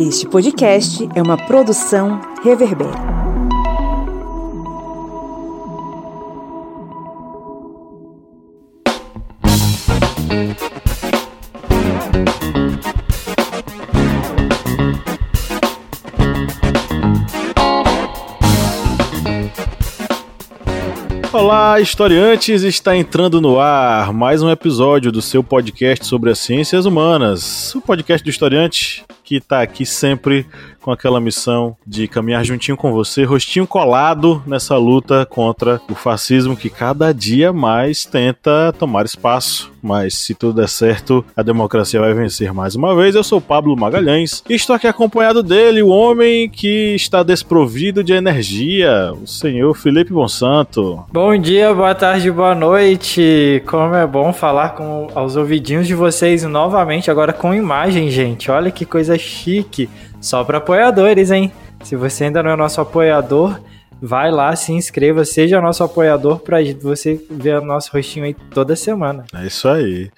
Este podcast é uma produção Reverber. Olá, historiantes! Está entrando no ar mais um episódio do seu podcast sobre as ciências humanas. O podcast do historiante que está aqui sempre com aquela missão de caminhar juntinho com você, rostinho colado nessa luta contra o fascismo que cada dia mais tenta tomar espaço. Mas se tudo der certo, a democracia vai vencer mais uma vez. Eu sou Pablo Magalhães e estou aqui acompanhado dele, o homem que está desprovido de energia, o senhor Felipe Monsanto. Bom dia, boa tarde, boa noite. Como é bom falar com aos ouvidinhos de vocês novamente, agora com imagem, gente. Olha que coisa chique. Só para apoiadores, hein? Se você ainda não é nosso apoiador, vai lá, se inscreva, seja nosso apoiador para você ver o nosso rostinho aí toda semana. É isso aí.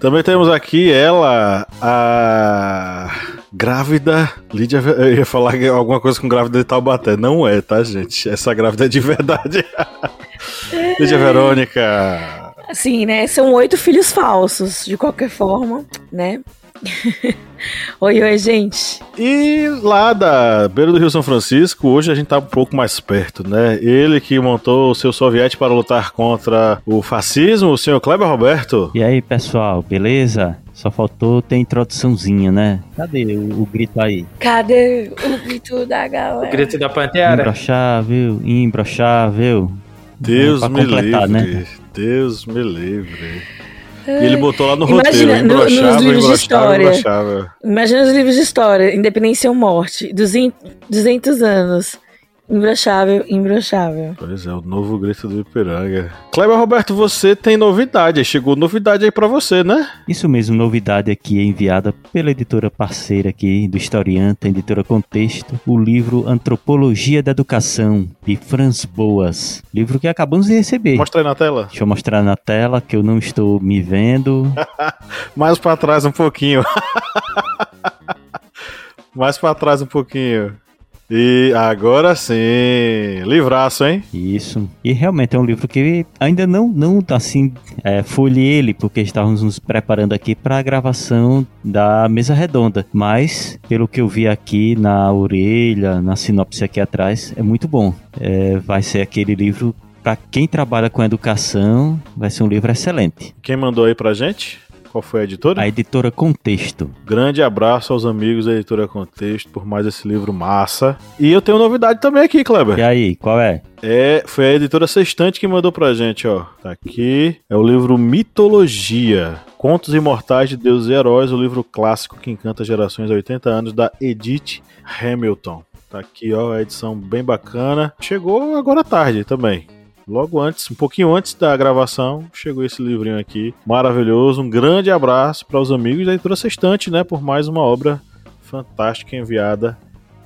Também temos aqui ela, a grávida Lídia. Eu ia falar alguma coisa com grávida de Taubaté. Não é, tá, gente? Essa grávida é de verdade. Lídia Verônica. Sim, né? São oito filhos falsos, de qualquer forma, né? oi, oi, gente. E lá da beira do Rio São Francisco, hoje a gente tá um pouco mais perto, né? Ele que montou o seu soviete para lutar contra o fascismo, o senhor Kleber Roberto. E aí, pessoal, beleza? Só faltou ter introduçãozinha, né? Cadê o, o, grito aí? Cadê o grito da galera? O grito da pantera? Imbrochável, imbrochável. Deus é, me livre. Né? Deus me livre. E ele botou lá no Imagina, roteiro, no, nos livros de história. Imagina os livros de história, Independência ou Morte, 200 anos. Imbrochável, imbrochável. Pois é, o novo grito do Ipiranga. Kleber Roberto, você tem novidade. Chegou novidade aí para você, né? Isso mesmo, novidade aqui enviada pela editora parceira aqui do Historiante, a editora Contexto, o livro Antropologia da Educação, de Franz Boas. Livro que acabamos de receber. Mostra aí na tela. Deixa eu mostrar na tela que eu não estou me vendo. Mais para trás um pouquinho. Mais para trás um pouquinho. E agora sim, livraço, hein? Isso. E realmente é um livro que ainda não, não assim, é, folhe ele, porque estávamos nos preparando aqui para a gravação da mesa redonda. Mas, pelo que eu vi aqui na orelha, na sinopse aqui atrás, é muito bom. É, vai ser aquele livro para quem trabalha com educação, vai ser um livro excelente. Quem mandou aí pra gente? Qual foi a editora? A editora Contexto. Grande abraço aos amigos da editora Contexto por mais esse livro massa. E eu tenho novidade também aqui, Kleber. E aí, qual é? É, foi a editora Sextante que mandou pra gente, ó. Tá aqui. É o livro Mitologia. Contos Imortais de Deuses e Heróis, o livro clássico que encanta gerações há 80 anos, da Edith Hamilton. Tá aqui, ó, a edição bem bacana. Chegou agora tarde também logo antes, um pouquinho antes da gravação, chegou esse livrinho aqui, maravilhoso. Um grande abraço para os amigos da Editora Sextante, né, por mais uma obra fantástica enviada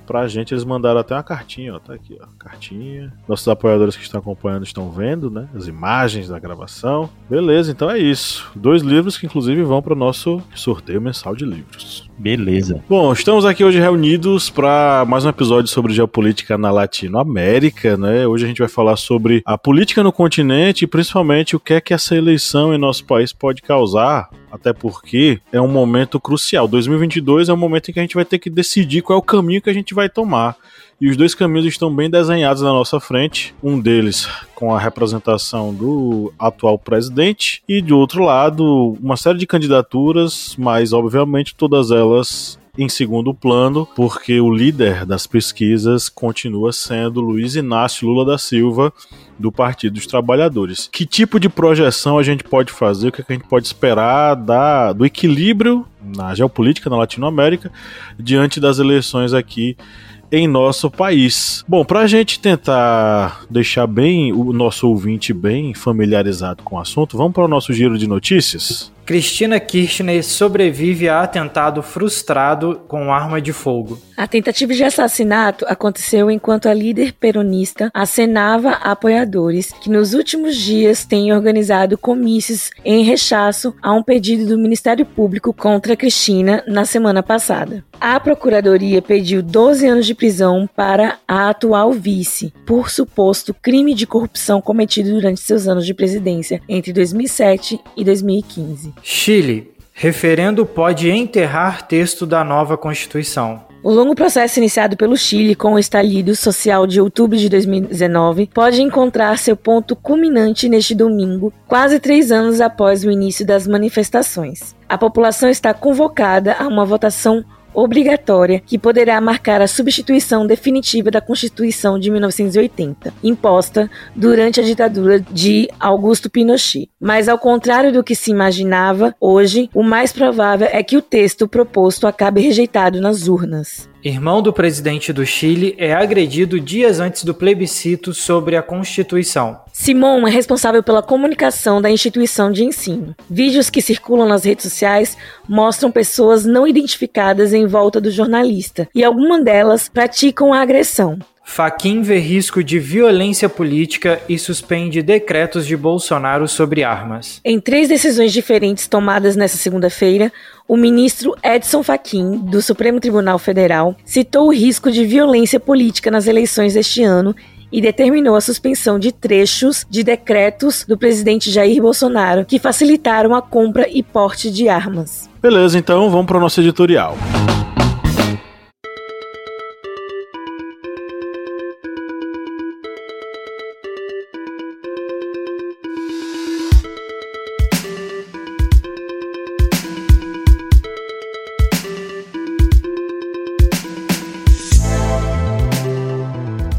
pra gente. Eles mandaram até uma cartinha, ó, tá aqui, ó, cartinha. Nossos apoiadores que estão acompanhando estão vendo, né, as imagens da gravação. Beleza, então é isso. Dois livros que inclusive vão para o nosso sorteio mensal de livros. Beleza. Bom, estamos aqui hoje reunidos para mais um episódio sobre geopolítica na Latinoamérica, né? Hoje a gente vai falar sobre a política no continente e principalmente o que é que essa eleição em nosso país pode causar, até porque é um momento crucial. 2022 é um momento em que a gente vai ter que decidir qual é o caminho que a gente vai tomar. E os dois caminhos estão bem desenhados na nossa frente. Um deles com a representação do atual presidente, e de outro lado, uma série de candidaturas, mas obviamente todas elas em segundo plano, porque o líder das pesquisas continua sendo Luiz Inácio Lula da Silva, do Partido dos Trabalhadores. Que tipo de projeção a gente pode fazer? O que, é a gente pode esperar da, do equilíbrio na geopolítica na Latinoamérica diante das eleições aqui em nosso país. Bom, para a gente tentar deixar bem o nosso ouvinte bem familiarizado com o assunto, vamos para o nosso giro de notícias. Cristina Kirchner sobrevive a atentado frustrado com arma de fogo. A tentativa de assassinato aconteceu enquanto a líder peronista acenava a apoiadores que nos últimos dias têm organizado comícios em rechaço a um pedido do Ministério Público contra Cristina na semana passada. A Procuradoria pediu 12 anos de prisão para a atual vice por suposto crime de corrupção cometido durante seus anos de presidência entre 2007 e 2015. Chile. Referendo pode enterrar texto da nova Constituição. O longo processo iniciado pelo Chile com o estalido social de outubro de 2019 pode encontrar seu ponto culminante neste domingo, quase três anos após o início das manifestações. A população está convocada a uma votação obrigatória que poderá marcar a substituição definitiva da Constituição de 1980, imposta durante a ditadura de Augusto Pinochet. Mas, ao contrário do que se imaginava, hoje o mais provável é que o texto proposto acabe rejeitado nas urnas. Irmão do presidente do Chile é agredido dias antes do plebiscito sobre a Constituição. Simon é responsável pela comunicação da instituição de ensino. Vídeos que circulam nas redes sociais mostram pessoas não identificadas em volta do jornalista, e algumas delas praticam a agressão. Faquin vê risco de violência política e suspende decretos de Bolsonaro sobre armas. Em três decisões diferentes tomadas nesta segunda-feira, o ministro Edson Fachin, do Supremo Tribunal Federal, citou o risco de violência política nas eleições deste ano e determinou a suspensão de trechos de decretos do presidente Jair Bolsonaro que facilitaram a compra e porte de armas. Beleza, então vamos para o nosso editorial.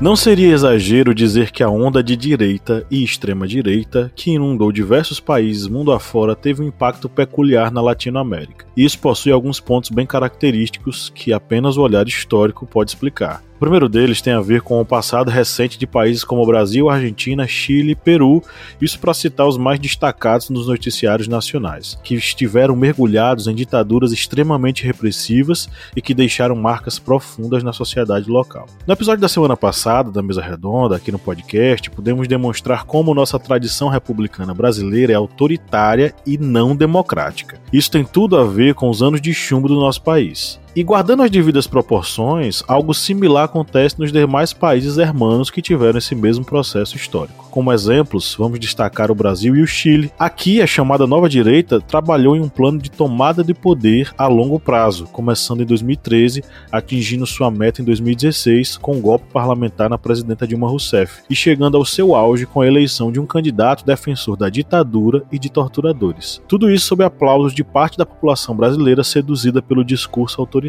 Não seria exagero dizer que a onda de direita e extrema-direita que inundou diversos países mundo afora teve um impacto peculiar na Latinoamérica. Isso possui alguns pontos bem característicos que apenas o olhar histórico pode explicar. O primeiro deles tem a ver com o passado recente de países como Brasil, Argentina, Chile e Peru, isso para citar os mais destacados nos noticiários nacionais, que estiveram mergulhados em ditaduras extremamente repressivas e que deixaram marcas profundas na sociedade local. No episódio da semana passada, da Mesa Redonda, aqui no podcast, pudemos demonstrar como nossa tradição republicana brasileira é autoritária e não democrática. Isso tem tudo a ver com os anos de chumbo do nosso país. E guardando as devidas proporções, algo similar acontece nos demais países hermanos que tiveram esse mesmo processo histórico. Como exemplos, vamos destacar o Brasil e o Chile. Aqui, a chamada nova direita trabalhou em um plano de tomada de poder a longo prazo, começando em 2013, atingindo sua meta em 2016 com o um golpe parlamentar na presidenta Dilma Rousseff e chegando ao seu auge com a eleição de um candidato defensor da ditadura e de torturadores. Tudo isso sob aplausos de parte da população brasileira seduzida pelo discurso autoritário.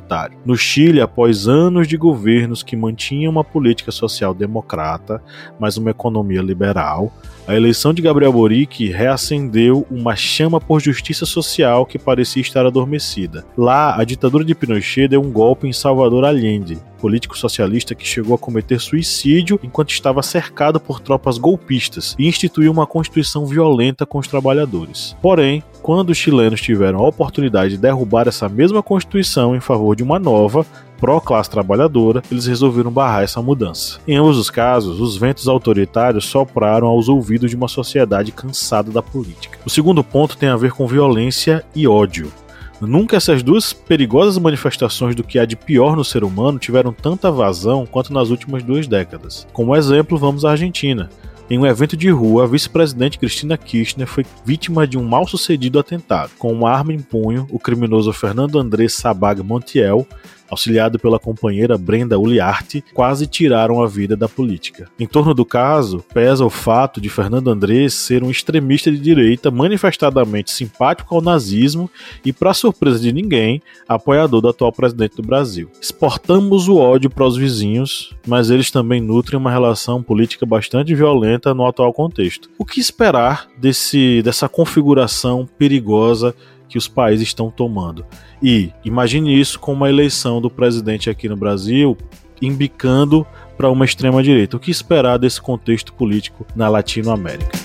No Chile, após anos de governos que mantinham uma política social democrata, mas uma economia liberal a eleição de Gabriel Boric reacendeu uma chama por justiça social que parecia estar adormecida. Lá, a ditadura de Pinochet deu um golpe em Salvador Allende, político socialista que chegou a cometer suicídio enquanto estava cercado por tropas golpistas e instituiu uma constituição violenta com os trabalhadores. Porém, quando os chilenos tiveram a oportunidade de derrubar essa mesma constituição em favor de uma nova, pró-classe trabalhadora, eles resolveram barrar essa mudança. Em ambos os casos, os ventos autoritários sopraram aos ouvidos de uma sociedade cansada da política. O segundo ponto tem a ver com violência e ódio. Nunca essas duas perigosas manifestações do que há de pior no ser humano tiveram tanta vazão quanto nas últimas duas décadas. Como exemplo, vamos à Argentina. Em um evento de rua, a vice-presidente Cristina Kirchner foi vítima de um mal-sucedido atentado. Com uma arma em punho, o criminoso Fernando André Sabag Montiel auxiliado pela companheira Brenda Uliarte, quase tiraram a vida da política. Em torno do caso, pesa o fato de Fernando Andrés ser um extremista de direita manifestadamente simpático ao nazismo e, para surpresa de ninguém, apoiador do atual presidente do Brasil. Exportamos o ódio para os vizinhos, mas eles também nutrem uma relação política bastante violenta no atual contexto. O que esperar desse, dessa configuração perigosa que os países estão tomando. E imagine isso com uma eleição do presidente aqui no Brasil embicando para uma extrema direita. O que esperar desse contexto político na Latinoamérica?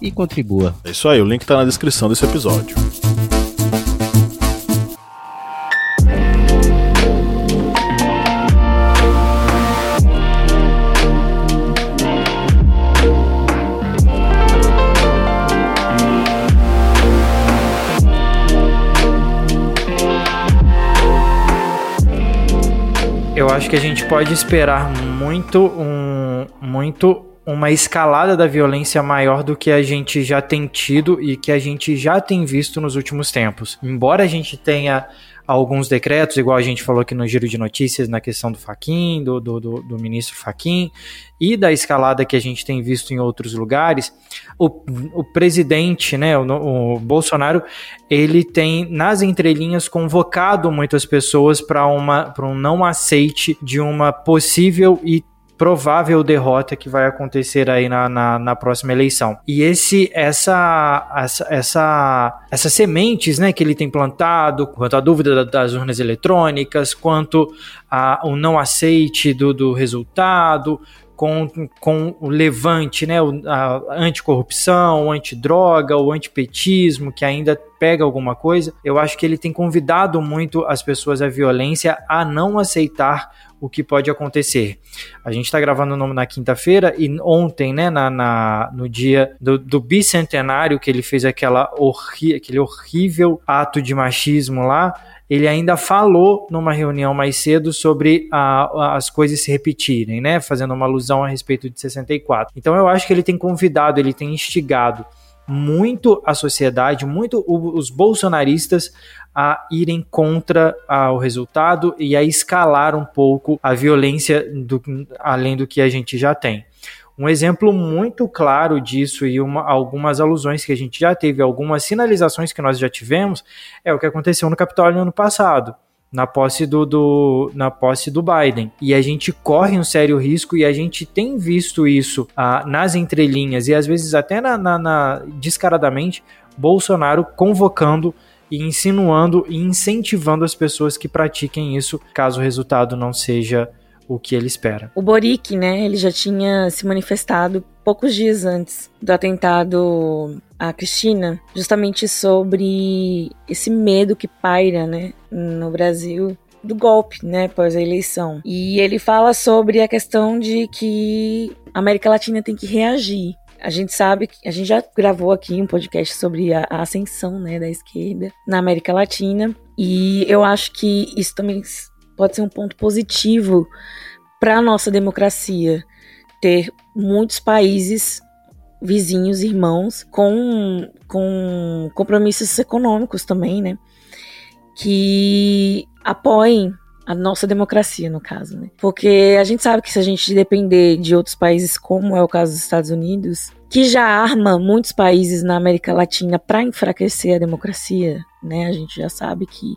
e contribua. É isso aí, o link está na descrição desse episódio. Eu acho que a gente pode esperar muito um muito uma escalada da violência maior do que a gente já tem tido e que a gente já tem visto nos últimos tempos. Embora a gente tenha alguns decretos, igual a gente falou aqui no giro de notícias, na questão do Faquin, do, do, do, do ministro Faquin, e da escalada que a gente tem visto em outros lugares, o, o presidente, né, o, o Bolsonaro, ele tem nas entrelinhas convocado muitas pessoas para um não aceite de uma possível e provável derrota que vai acontecer aí na, na, na, próxima eleição. E esse essa, essa essa essas sementes, né, que ele tem plantado, quanto à dúvida das urnas eletrônicas, quanto ao não aceite do, do resultado, com, com o levante, né, a anticorrupção, o antidroga, o antipetismo, que ainda pega alguma coisa, eu acho que ele tem convidado muito as pessoas à violência a não aceitar o que pode acontecer. A gente está gravando na quinta-feira e ontem, né, na, na no dia do, do, bicentenário que ele fez aquela horri aquele horrível ato de machismo lá, ele ainda falou numa reunião mais cedo sobre a, as coisas se repetirem, né, fazendo uma alusão a respeito de 64. Então eu acho que ele tem convidado, ele tem instigado muito a sociedade, muito os bolsonaristas a irem contra o resultado e a escalar um pouco a violência do, além do que a gente já tem. Um exemplo muito claro disso e uma, algumas alusões que a gente já teve, algumas sinalizações que nós já tivemos, é o que aconteceu no Capitólio no ano passado na posse do, do, na posse do Biden. E a gente corre um sério risco e a gente tem visto isso ah, nas entrelinhas e às vezes até na, na, na, descaradamente Bolsonaro convocando e insinuando e incentivando as pessoas que pratiquem isso, caso o resultado não seja o que ele espera. O Boric, né, ele já tinha se manifestado poucos dias antes do atentado à Cristina, justamente sobre esse medo que paira, né, no Brasil do golpe, né, após a eleição. E ele fala sobre a questão de que a América Latina tem que reagir. A gente sabe que a gente já gravou aqui um podcast sobre a, a ascensão, né, da esquerda na América Latina, e eu acho que isso também pode ser um ponto positivo para a nossa democracia ter muitos países vizinhos, irmãos, com, com compromissos econômicos também, né? Que apoiem a nossa democracia, no caso, né? Porque a gente sabe que se a gente depender de outros países, como é o caso dos Estados Unidos, que já arma muitos países na América Latina para enfraquecer a democracia, né? A gente já sabe que,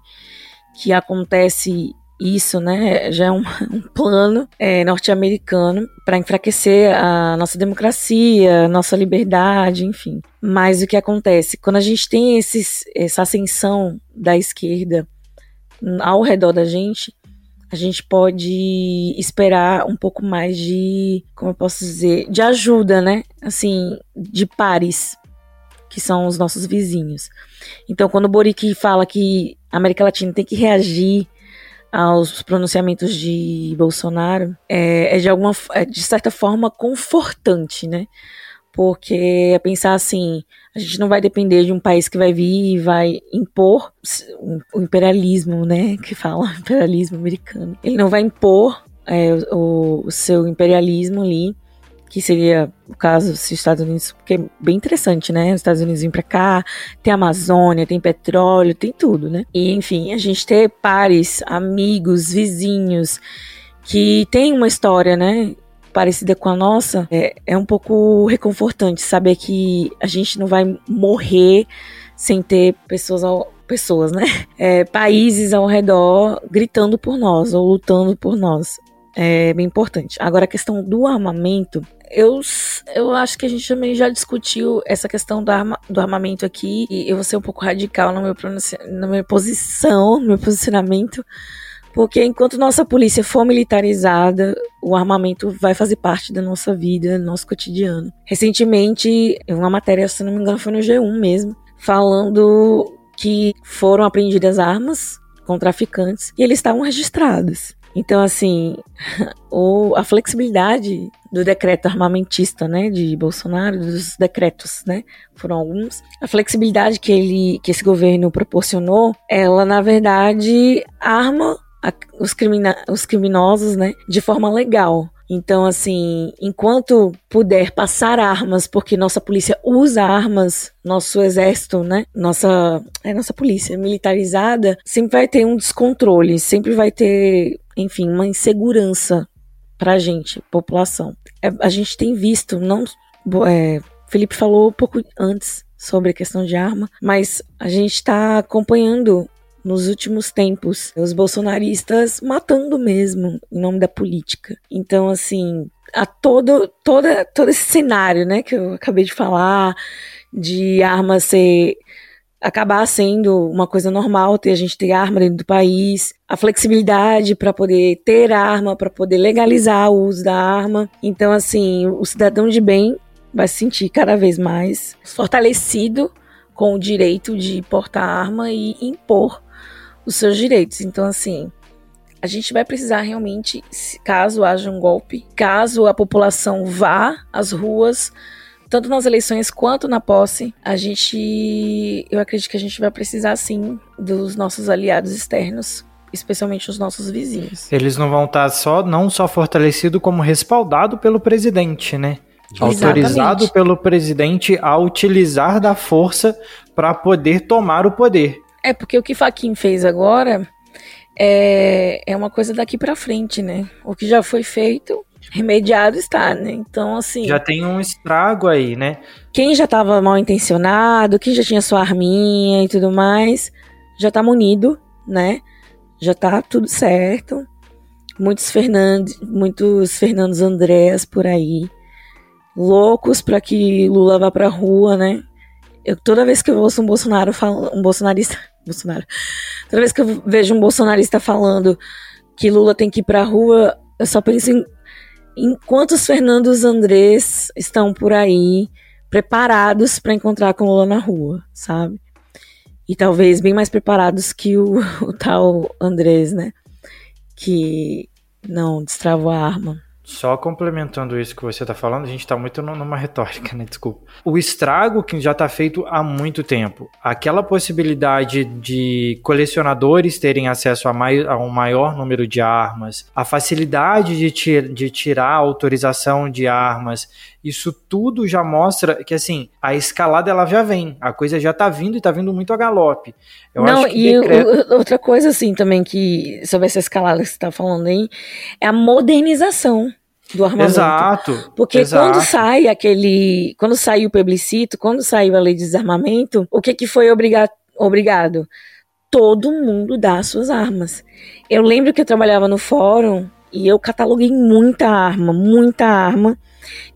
que acontece isso, né, já é um, um plano é, norte-americano para enfraquecer a nossa democracia, nossa liberdade, enfim. Mas o que acontece? Quando a gente tem esses, essa ascensão da esquerda ao redor da gente, a gente pode esperar um pouco mais de, como eu posso dizer, de ajuda, né? Assim, de pares, que são os nossos vizinhos. Então, quando o Boric fala que a América Latina tem que reagir aos pronunciamentos de Bolsonaro é, é de alguma é de certa forma confortante, né? Porque é pensar assim, a gente não vai depender de um país que vai vir e vai impor o imperialismo, né? Que fala imperialismo americano. Ele não vai impor é, o, o seu imperialismo ali que seria o caso se os Estados Unidos, porque é bem interessante, né? Os Estados Unidos vêm para cá, tem Amazônia, tem petróleo, tem tudo, né? E enfim, a gente ter pares, amigos, vizinhos que tem uma história, né? Parecida com a nossa, é, é um pouco reconfortante saber que a gente não vai morrer sem ter pessoas ao, pessoas, né? É, países ao redor gritando por nós ou lutando por nós. É bem importante. Agora, a questão do armamento, eu, eu acho que a gente também já discutiu essa questão do, arma, do armamento aqui, e eu vou ser um pouco radical na minha posição, no meu posicionamento, porque enquanto nossa polícia for militarizada, o armamento vai fazer parte da nossa vida, do nosso cotidiano. Recentemente, uma matéria, se não me engano, foi no G1 mesmo, falando que foram apreendidas armas com traficantes e eles estavam registrados. Então, assim, o, a flexibilidade do decreto armamentista, né, de Bolsonaro, dos decretos, né, foram alguns. A flexibilidade que ele, que esse governo proporcionou, ela na verdade arma a, os, crimina, os criminosos, né, de forma legal. Então, assim, enquanto puder passar armas, porque nossa polícia usa armas, nosso exército, né? Nossa, é nossa polícia militarizada, sempre vai ter um descontrole, sempre vai ter, enfim, uma insegurança pra gente, população. É, a gente tem visto, não. É, Felipe falou um pouco antes sobre a questão de arma, mas a gente está acompanhando nos últimos tempos, os bolsonaristas matando mesmo em nome da política. Então, assim, a todo, toda, todo esse cenário, né, que eu acabei de falar, de armas ser acabar sendo uma coisa normal ter a gente ter arma dentro do país, a flexibilidade para poder ter arma, para poder legalizar o uso da arma. Então, assim, o cidadão de bem vai se sentir cada vez mais fortalecido com o direito de portar arma e impor os seus direitos. Então, assim, a gente vai precisar realmente, caso haja um golpe, caso a população vá às ruas, tanto nas eleições quanto na posse, a gente, eu acredito que a gente vai precisar sim dos nossos aliados externos, especialmente os nossos vizinhos. Eles não vão estar só, não só fortalecido, como respaldado pelo presidente, né? Autorizado pelo presidente a utilizar da força para poder tomar o poder. É, porque o que Faquin fez agora é, é uma coisa daqui para frente, né? O que já foi feito, remediado está, né? Então, assim. Já tem um estrago aí, né? Quem já estava mal intencionado, quem já tinha sua arminha e tudo mais, já tá munido, né? Já tá tudo certo. Muitos Fernandes, muitos Fernandos Andréas por aí, loucos para que Lula vá pra rua, né? Eu, toda vez que eu ouço um Bolsonaro falando, um bolsonarista Bolsonaro. Toda vez que eu vejo um bolsonarista falando que Lula tem que ir pra rua, eu só penso em, em quantos Fernandos Andrés estão por aí preparados para encontrar com Lula na rua, sabe? E talvez bem mais preparados que o, o tal Andrés, né? Que não destravou a arma. Só complementando isso que você está falando, a gente está muito numa retórica, né? Desculpa. O estrago que já está feito há muito tempo. Aquela possibilidade de colecionadores terem acesso a, mai a um maior número de armas, a facilidade de, de tirar autorização de armas, isso tudo já mostra que, assim, a escalada ela já vem. A coisa já está vindo e está vindo muito a galope. Eu Não, e decreto... outra coisa, assim, também que sobre essa escalada que você está falando aí, é a modernização do armamento. Exato. Porque exato. quando sai aquele. Quando saiu o plebiscito, quando saiu a lei de desarmamento, o que, que foi obriga obrigado? Todo mundo dá as suas armas. Eu lembro que eu trabalhava no fórum e eu cataloguei muita arma, muita arma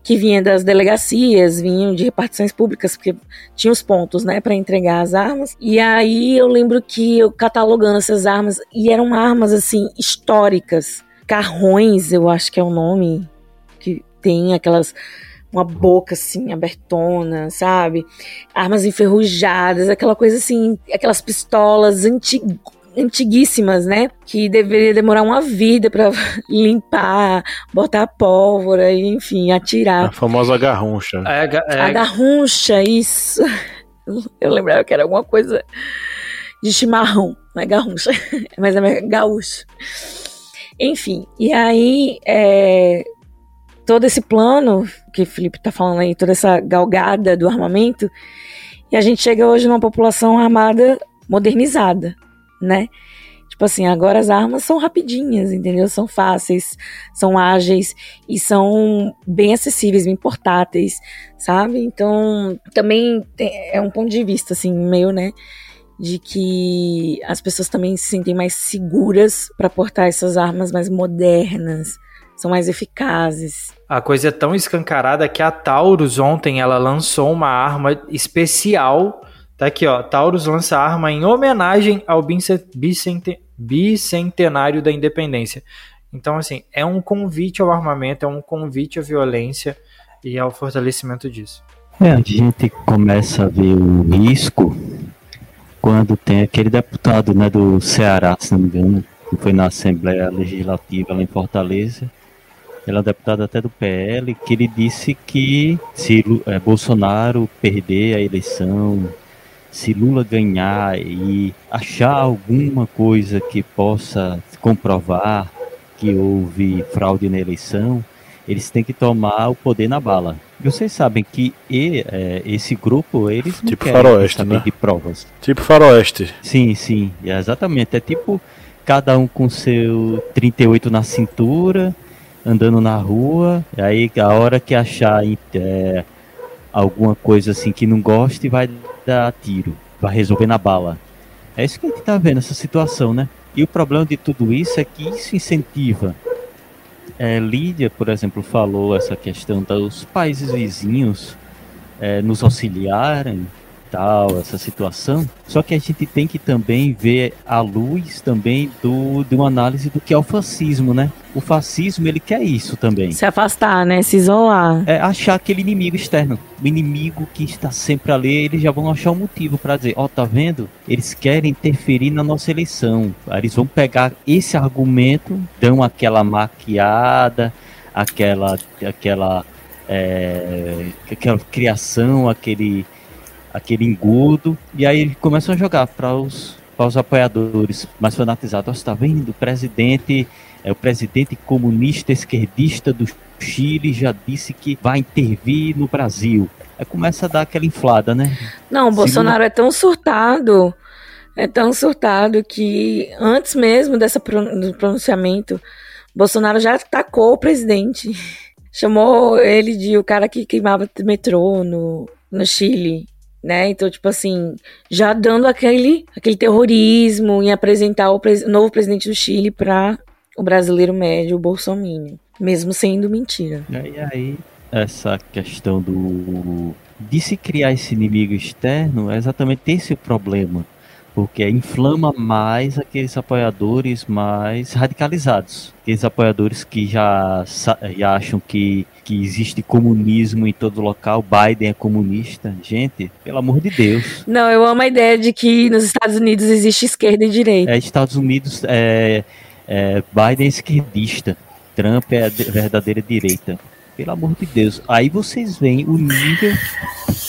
que vinha das delegacias, vinham de repartições públicas, porque tinha os pontos, né, para entregar as armas. E aí eu lembro que eu catalogando essas armas, e eram armas, assim, históricas. Carrões, eu acho que é o nome, que tem aquelas uma boca assim abertona, sabe? Armas enferrujadas, aquela coisa assim, aquelas pistolas antigas antiguíssimas, né? Que deveria demorar uma vida para limpar, botar pólvora, enfim, atirar. A famosa garruncha. É, é... A garruncha, isso. Eu lembrava que era alguma coisa de chimarrão, não é garruncha, mas é gaúcho. Enfim, e aí é, todo esse plano que o Felipe tá falando aí, toda essa galgada do armamento, e a gente chega hoje numa população armada modernizada, né? Tipo assim, agora as armas são rapidinhas, entendeu? São fáceis, são ágeis e são bem acessíveis, bem portáteis, sabe? Então, também é um ponto de vista, assim, meio, né? De que as pessoas também se sentem mais seguras para portar essas armas mais modernas, são mais eficazes. A coisa é tão escancarada que a Taurus ontem ela lançou uma arma especial. Tá aqui, ó. Taurus lança arma em homenagem ao bicentenário da independência. Então, assim, é um convite ao armamento, é um convite à violência e ao fortalecimento disso. É, a gente começa a ver o risco quando tem aquele deputado né, do Ceará, se não me engano, que foi na Assembleia Legislativa lá em Fortaleza, ele é deputado até do PL, que ele disse que se é, Bolsonaro perder a eleição, se Lula ganhar e achar alguma coisa que possa comprovar que houve fraude na eleição, eles têm que tomar o poder na bala. Vocês sabem que e, é, esse grupo, eles não tipo querem faroeste, saber né? de provas. Tipo faroeste. Sim, sim, é exatamente. É tipo cada um com seu 38 na cintura, andando na rua, e aí a hora que achar é, alguma coisa assim que não goste, vai dar tiro, vai resolver na bala. É isso que a gente tá vendo, essa situação, né? E o problema de tudo isso é que isso incentiva. É, Lídia, por exemplo, falou essa questão dos países vizinhos é, nos auxiliarem tal, essa situação. Só que a gente tem que também ver a luz também do, de uma análise do que é o fascismo, né? O fascismo, ele quer isso também. Se afastar, né? Se isolar. É achar aquele inimigo externo. O inimigo que está sempre ali, eles já vão achar um motivo para dizer, ó, oh, tá vendo? Eles querem interferir na nossa eleição. Aí eles vão pegar esse argumento, dão aquela maquiada, aquela aquela é, aquela criação, aquele aquele engodo, e aí começam a jogar para os, os apoiadores mais fanatizados. Você está vendo? O presidente, é, o presidente comunista esquerdista do Chile já disse que vai intervir no Brasil. Aí começa a dar aquela inflada, né? Não, o Bolsonaro é tão surtado, é tão surtado que antes mesmo dessa do pronunciamento, Bolsonaro já atacou o presidente. Chamou ele de o cara que queimava metrô no, no Chile né? Então, tipo assim, já dando aquele, aquele terrorismo em apresentar o pres novo presidente do Chile para o brasileiro médio, o Bolsonaro, mesmo sendo mentira. E aí, essa questão do de se criar esse inimigo externo é exatamente esse o problema porque inflama mais aqueles apoiadores mais radicalizados, aqueles apoiadores que já, já acham que, que existe comunismo em todo local, Biden é comunista. Gente, pelo amor de Deus. Não, eu amo a ideia de que nos Estados Unidos existe esquerda e direita. É, Estados Unidos, é, é, Biden é esquerdista, Trump é verdadeira direita. Pelo amor de Deus. Aí vocês veem o nível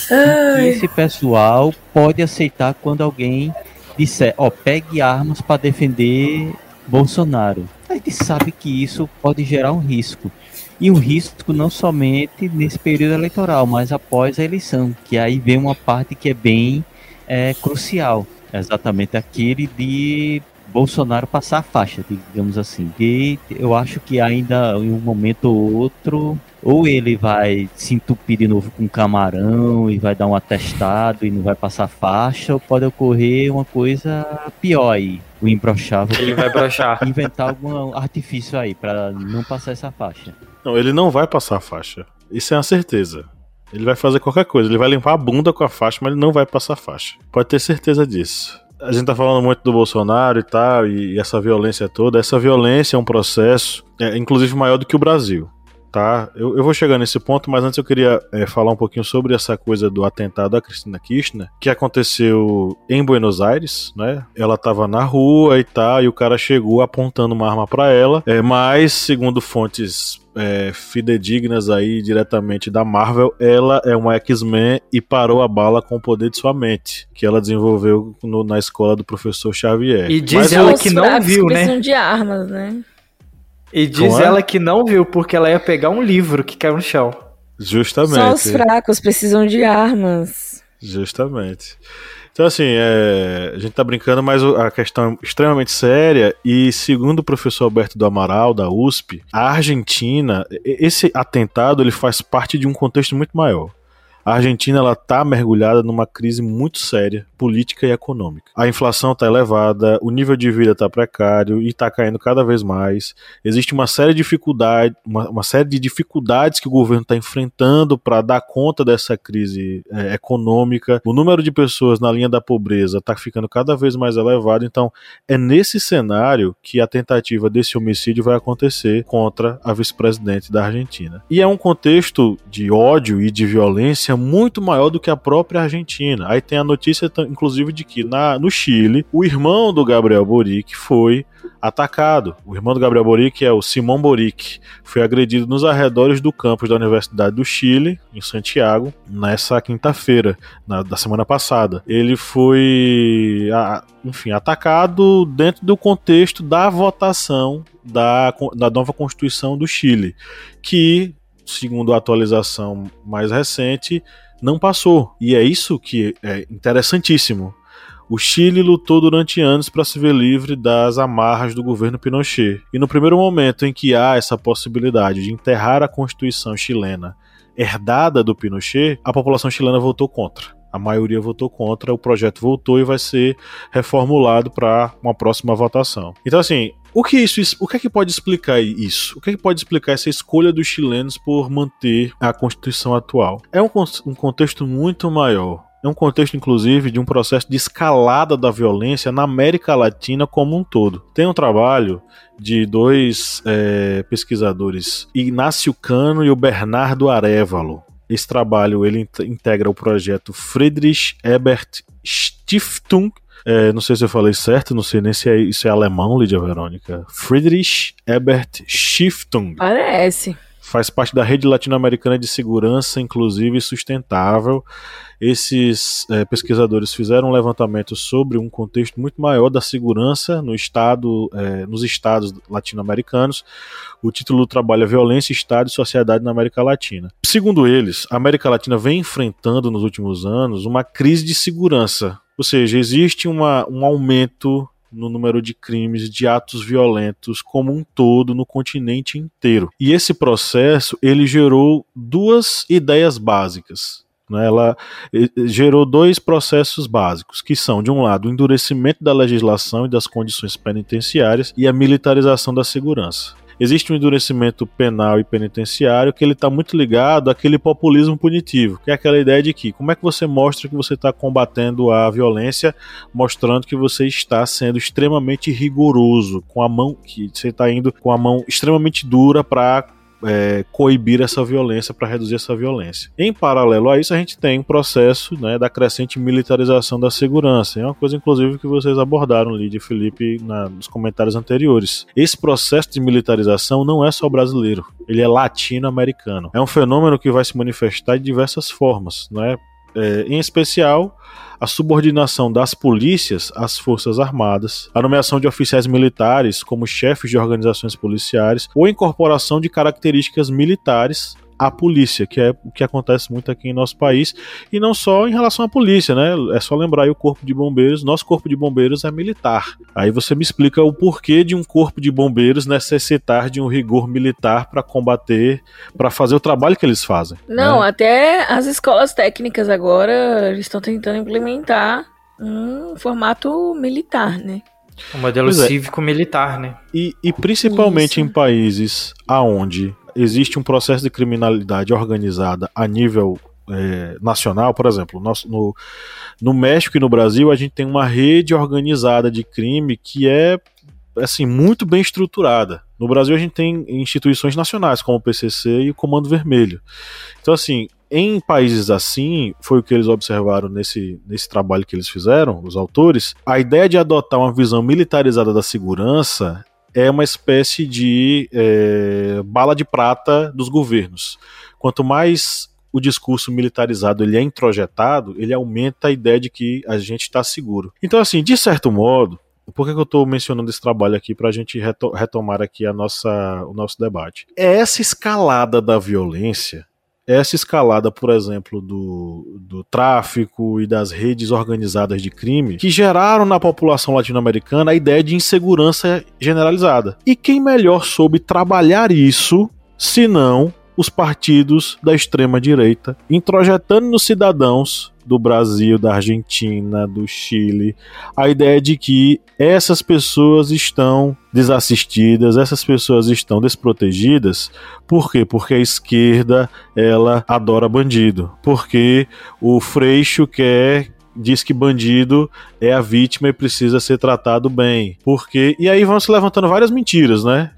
que esse pessoal pode aceitar quando alguém disser, ó, pegue armas para defender Bolsonaro. A gente sabe que isso pode gerar um risco. E um risco não somente nesse período eleitoral, mas após a eleição, que aí vem uma parte que é bem é, crucial. Exatamente aquele de Bolsonaro passar a faixa, digamos assim. E eu acho que ainda em um momento ou outro ou ele vai se entupir de novo com camarão e vai dar um atestado e não vai passar faixa, ou pode ocorrer uma coisa pior aí. O imbrochável. Ele vai brochar. Inventar algum artifício aí para não passar essa faixa. Não, ele não vai passar a faixa. Isso é uma certeza. Ele vai fazer qualquer coisa. Ele vai limpar a bunda com a faixa, mas ele não vai passar a faixa. Pode ter certeza disso. A gente tá falando muito do Bolsonaro e tal, e essa violência toda. Essa violência é um processo, é, inclusive maior do que o Brasil tá? Eu, eu vou chegar nesse ponto, mas antes eu queria é, falar um pouquinho sobre essa coisa do atentado à Cristina Kirchner, que aconteceu em Buenos Aires, né? Ela tava na rua e tal, e o cara chegou apontando uma arma para ela, é, mas, segundo fontes é, fidedignas aí diretamente da Marvel, ela é uma X-Men e parou a bala com o poder de sua mente, que ela desenvolveu no, na escola do professor Xavier. E diz Mas ela que não viu, né? de armas, né? E diz Não é? ela que não viu porque ela ia pegar um livro que caiu no chão. Justamente. Só os fracos precisam de armas. Justamente. Então, assim, é, a gente tá brincando, mas a questão é extremamente séria. E, segundo o professor Alberto do Amaral, da USP, a Argentina, esse atentado ele faz parte de um contexto muito maior. A Argentina ela está mergulhada numa crise muito séria, política e econômica. A inflação está elevada, o nível de vida está precário e está caindo cada vez mais. Existe uma série de dificuldades, uma, uma série de dificuldades que o governo está enfrentando para dar conta dessa crise é, econômica. O número de pessoas na linha da pobreza está ficando cada vez mais elevado. Então, é nesse cenário que a tentativa desse homicídio vai acontecer contra a vice-presidente da Argentina. E é um contexto de ódio e de violência muito maior do que a própria Argentina. Aí tem a notícia, inclusive, de que na, no Chile, o irmão do Gabriel Boric foi atacado. O irmão do Gabriel Boric é o Simão Boric. Foi agredido nos arredores do campus da Universidade do Chile, em Santiago, nessa quinta-feira, da semana passada. Ele foi, a- enfim, atacado dentro do contexto da votação da, da nova Constituição do Chile, que, segundo a atualização mais recente, não passou. E é isso que é interessantíssimo. O Chile lutou durante anos para se ver livre das amarras do governo Pinochet. E no primeiro momento em que há essa possibilidade de enterrar a Constituição chilena herdada do Pinochet, a população chilena votou contra. A maioria votou contra, o projeto voltou e vai ser reformulado para uma próxima votação. Então, assim, o que isso, o que é que pode explicar isso? O que é que pode explicar essa escolha dos chilenos por manter a Constituição atual? É um, um contexto muito maior. É um contexto, inclusive, de um processo de escalada da violência na América Latina como um todo. Tem um trabalho de dois eh, pesquisadores, Ignácio Cano e o Bernardo Arevalo. Esse trabalho ele int- integra o projeto Friedrich Ebert Stiftung. Eh, não sei se eu falei certo, não sei nem se é, isso é alemão, Lídia Verônica. Friedrich Ebert Stiftung Parece. Faz parte da rede latino-americana de segurança inclusiva e sustentável. Esses eh, pesquisadores fizeram um levantamento sobre um contexto muito maior da segurança no estado, eh, nos estados latino-americanos. O título do trabalho é Violência, Estado e Sociedade na América Latina. Segundo eles, a América Latina vem enfrentando nos últimos anos uma crise de segurança. Ou seja, existe uma, um aumento no número de crimes, de atos violentos como um todo no continente inteiro. E esse processo ele gerou duas ideias básicas. Né? Ela gerou dois processos básicos, que são, de um lado, o endurecimento da legislação e das condições penitenciárias e a militarização da segurança existe um endurecimento penal e penitenciário que ele está muito ligado àquele populismo punitivo, que é aquela ideia de que como é que você mostra que você está combatendo a violência, mostrando que você está sendo extremamente rigoroso, com a mão que você está indo com a mão extremamente dura para é, coibir essa violência, para reduzir essa violência. Em paralelo a isso, a gente tem um processo né, da crescente militarização da segurança. É uma coisa, inclusive, que vocês abordaram, Lídia e Felipe, na, nos comentários anteriores. Esse processo de militarização não é só brasileiro, ele é latino-americano. É um fenômeno que vai se manifestar de diversas formas, né? É, em especial a subordinação das polícias às forças armadas, a nomeação de oficiais militares como chefes de organizações policiais ou incorporação de características militares à polícia, que é o que acontece muito aqui em nosso país, e não só em relação à polícia, né? É só lembrar aí o corpo de bombeiros, nosso corpo de bombeiros é militar. Aí você me explica o porquê de um corpo de bombeiros necessitar de um rigor militar para combater, para fazer o trabalho que eles fazem. Não, né? até as escolas técnicas agora estão tentando implementar um formato militar, né? O modelo é. cívico-militar, né? E, e principalmente Isso. em países aonde existe um processo de criminalidade organizada a nível é, nacional, por exemplo, nosso- no, no México e no Brasil a gente tem uma rede organizada de crime que é assim muito bem estruturada. No Brasil a gente tem instituições nacionais como o PCC e o Comando Vermelho. Então assim, em países assim, foi o que eles observaram nesse, nesse trabalho que eles fizeram, os autores, a ideia de adotar uma visão militarizada da segurança é uma espécie de é, bala de prata dos governos. Quanto mais o discurso militarizado ele é introjetado, ele aumenta a ideia de que a gente está seguro. Então, assim, de certo modo, por que, que eu estou mencionando esse trabalho aqui para a gente reto retomar aqui a nossa, o nosso debate? É essa escalada da violência essa escalada, por exemplo, do, do tráfico e das redes organizadas de crime, que geraram na população latino-americana a ideia de insegurança generalizada. E quem melhor soube trabalhar isso, senão os partidos da extrema-direita, introjetando nos cidadãos do Brasil, da Argentina, do Chile, a ideia de que essas pessoas estão desassistidas, essas pessoas estão desprotegidas. Por quê? Porque a esquerda, ela adora bandido. Porque o Freixo quer diz que bandido é a vítima e precisa ser tratado bem. Porque e aí vão se levantando várias mentiras, né?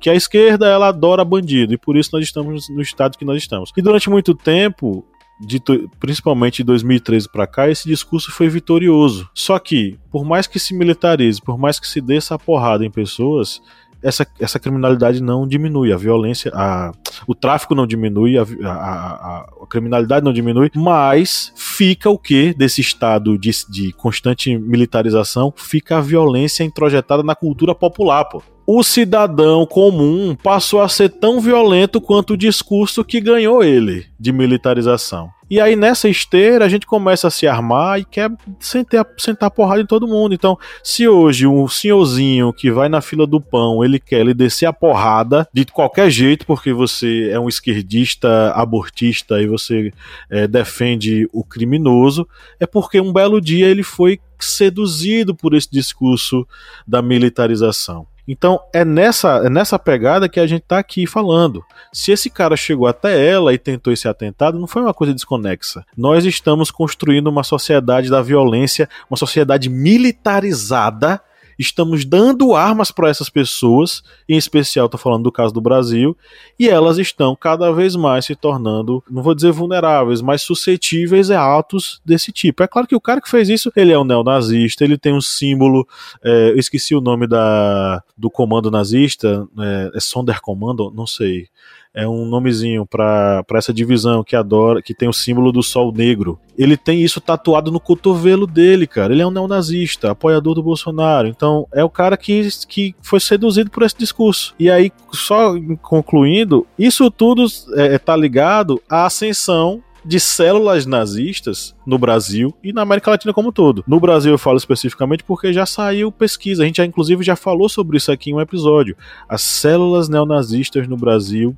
Que a esquerda ela adora bandido e por isso nós estamos no estado que nós estamos. E durante muito tempo, de, principalmente de 2013 para cá, esse discurso foi vitorioso. Só que, por mais que se militarize, por mais que se dê essa porrada em pessoas, essa, essa criminalidade não diminui, a violência, a, o tráfico não diminui, a, a, a criminalidade não diminui, mas fica o que desse estado de, de constante militarização? Fica a violência introjetada na cultura popular, pô o cidadão comum passou a ser tão violento quanto o discurso que ganhou ele de militarização. E aí nessa esteira a gente começa a se armar e quer sentar, sentar porrada em todo mundo. Então, se hoje um senhorzinho que vai na fila do pão, ele quer ele descer a porrada de qualquer jeito, porque você é um esquerdista abortista e você é, defende o criminoso, é porque um belo dia ele foi seduzido por esse discurso da militarização. Então é nessa, é nessa pegada que a gente está aqui falando. Se esse cara chegou até ela e tentou esse atentado, não foi uma coisa desconexa. Nós estamos construindo uma sociedade da violência, uma sociedade militarizada estamos dando armas para essas pessoas, em especial estou falando do caso do Brasil, e elas estão cada vez mais se tornando, não vou dizer vulneráveis, mas suscetíveis a atos desse tipo. É claro que o cara que fez isso, ele é um neonazista, ele tem um símbolo, é, eu esqueci o nome da, do comando nazista, é, é Sonderkommando, não sei é um nomezinho para essa divisão que adora, que tem o símbolo do sol negro. Ele tem isso tatuado no cotovelo dele, cara. Ele é um neonazista, apoiador do Bolsonaro. Então, é o cara que, que foi seduzido por esse discurso. E aí, só concluindo, isso tudo é, tá ligado à ascensão de células nazistas no Brasil e na América Latina como um todo. No Brasil eu falo especificamente porque já saiu pesquisa, a gente já inclusive já falou sobre isso aqui em um episódio. As células neonazistas no Brasil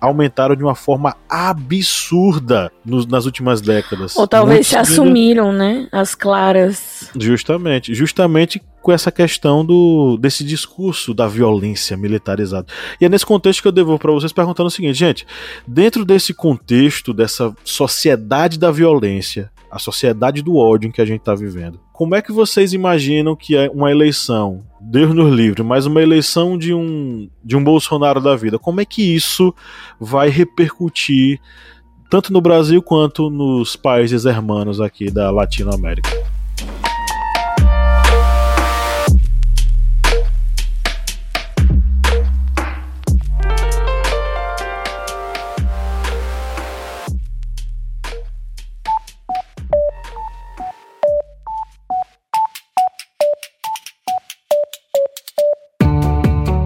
aumentaram de uma forma absurda nos, nas últimas décadas. Ou talvez se assumiram, né? As claras. Justamente, justamente com essa questão do desse discurso da violência militarizada. E é nesse contexto que eu devolvo para vocês perguntando o seguinte, gente, dentro desse contexto dessa sociedade da violência, a sociedade do ódio em que a gente está vivendo. Como é que vocês imaginam que é uma eleição, Deus nos livre, mas uma eleição de um, de um Bolsonaro da vida, como é que isso vai repercutir tanto no Brasil quanto nos países hermanos aqui da Latinoamérica?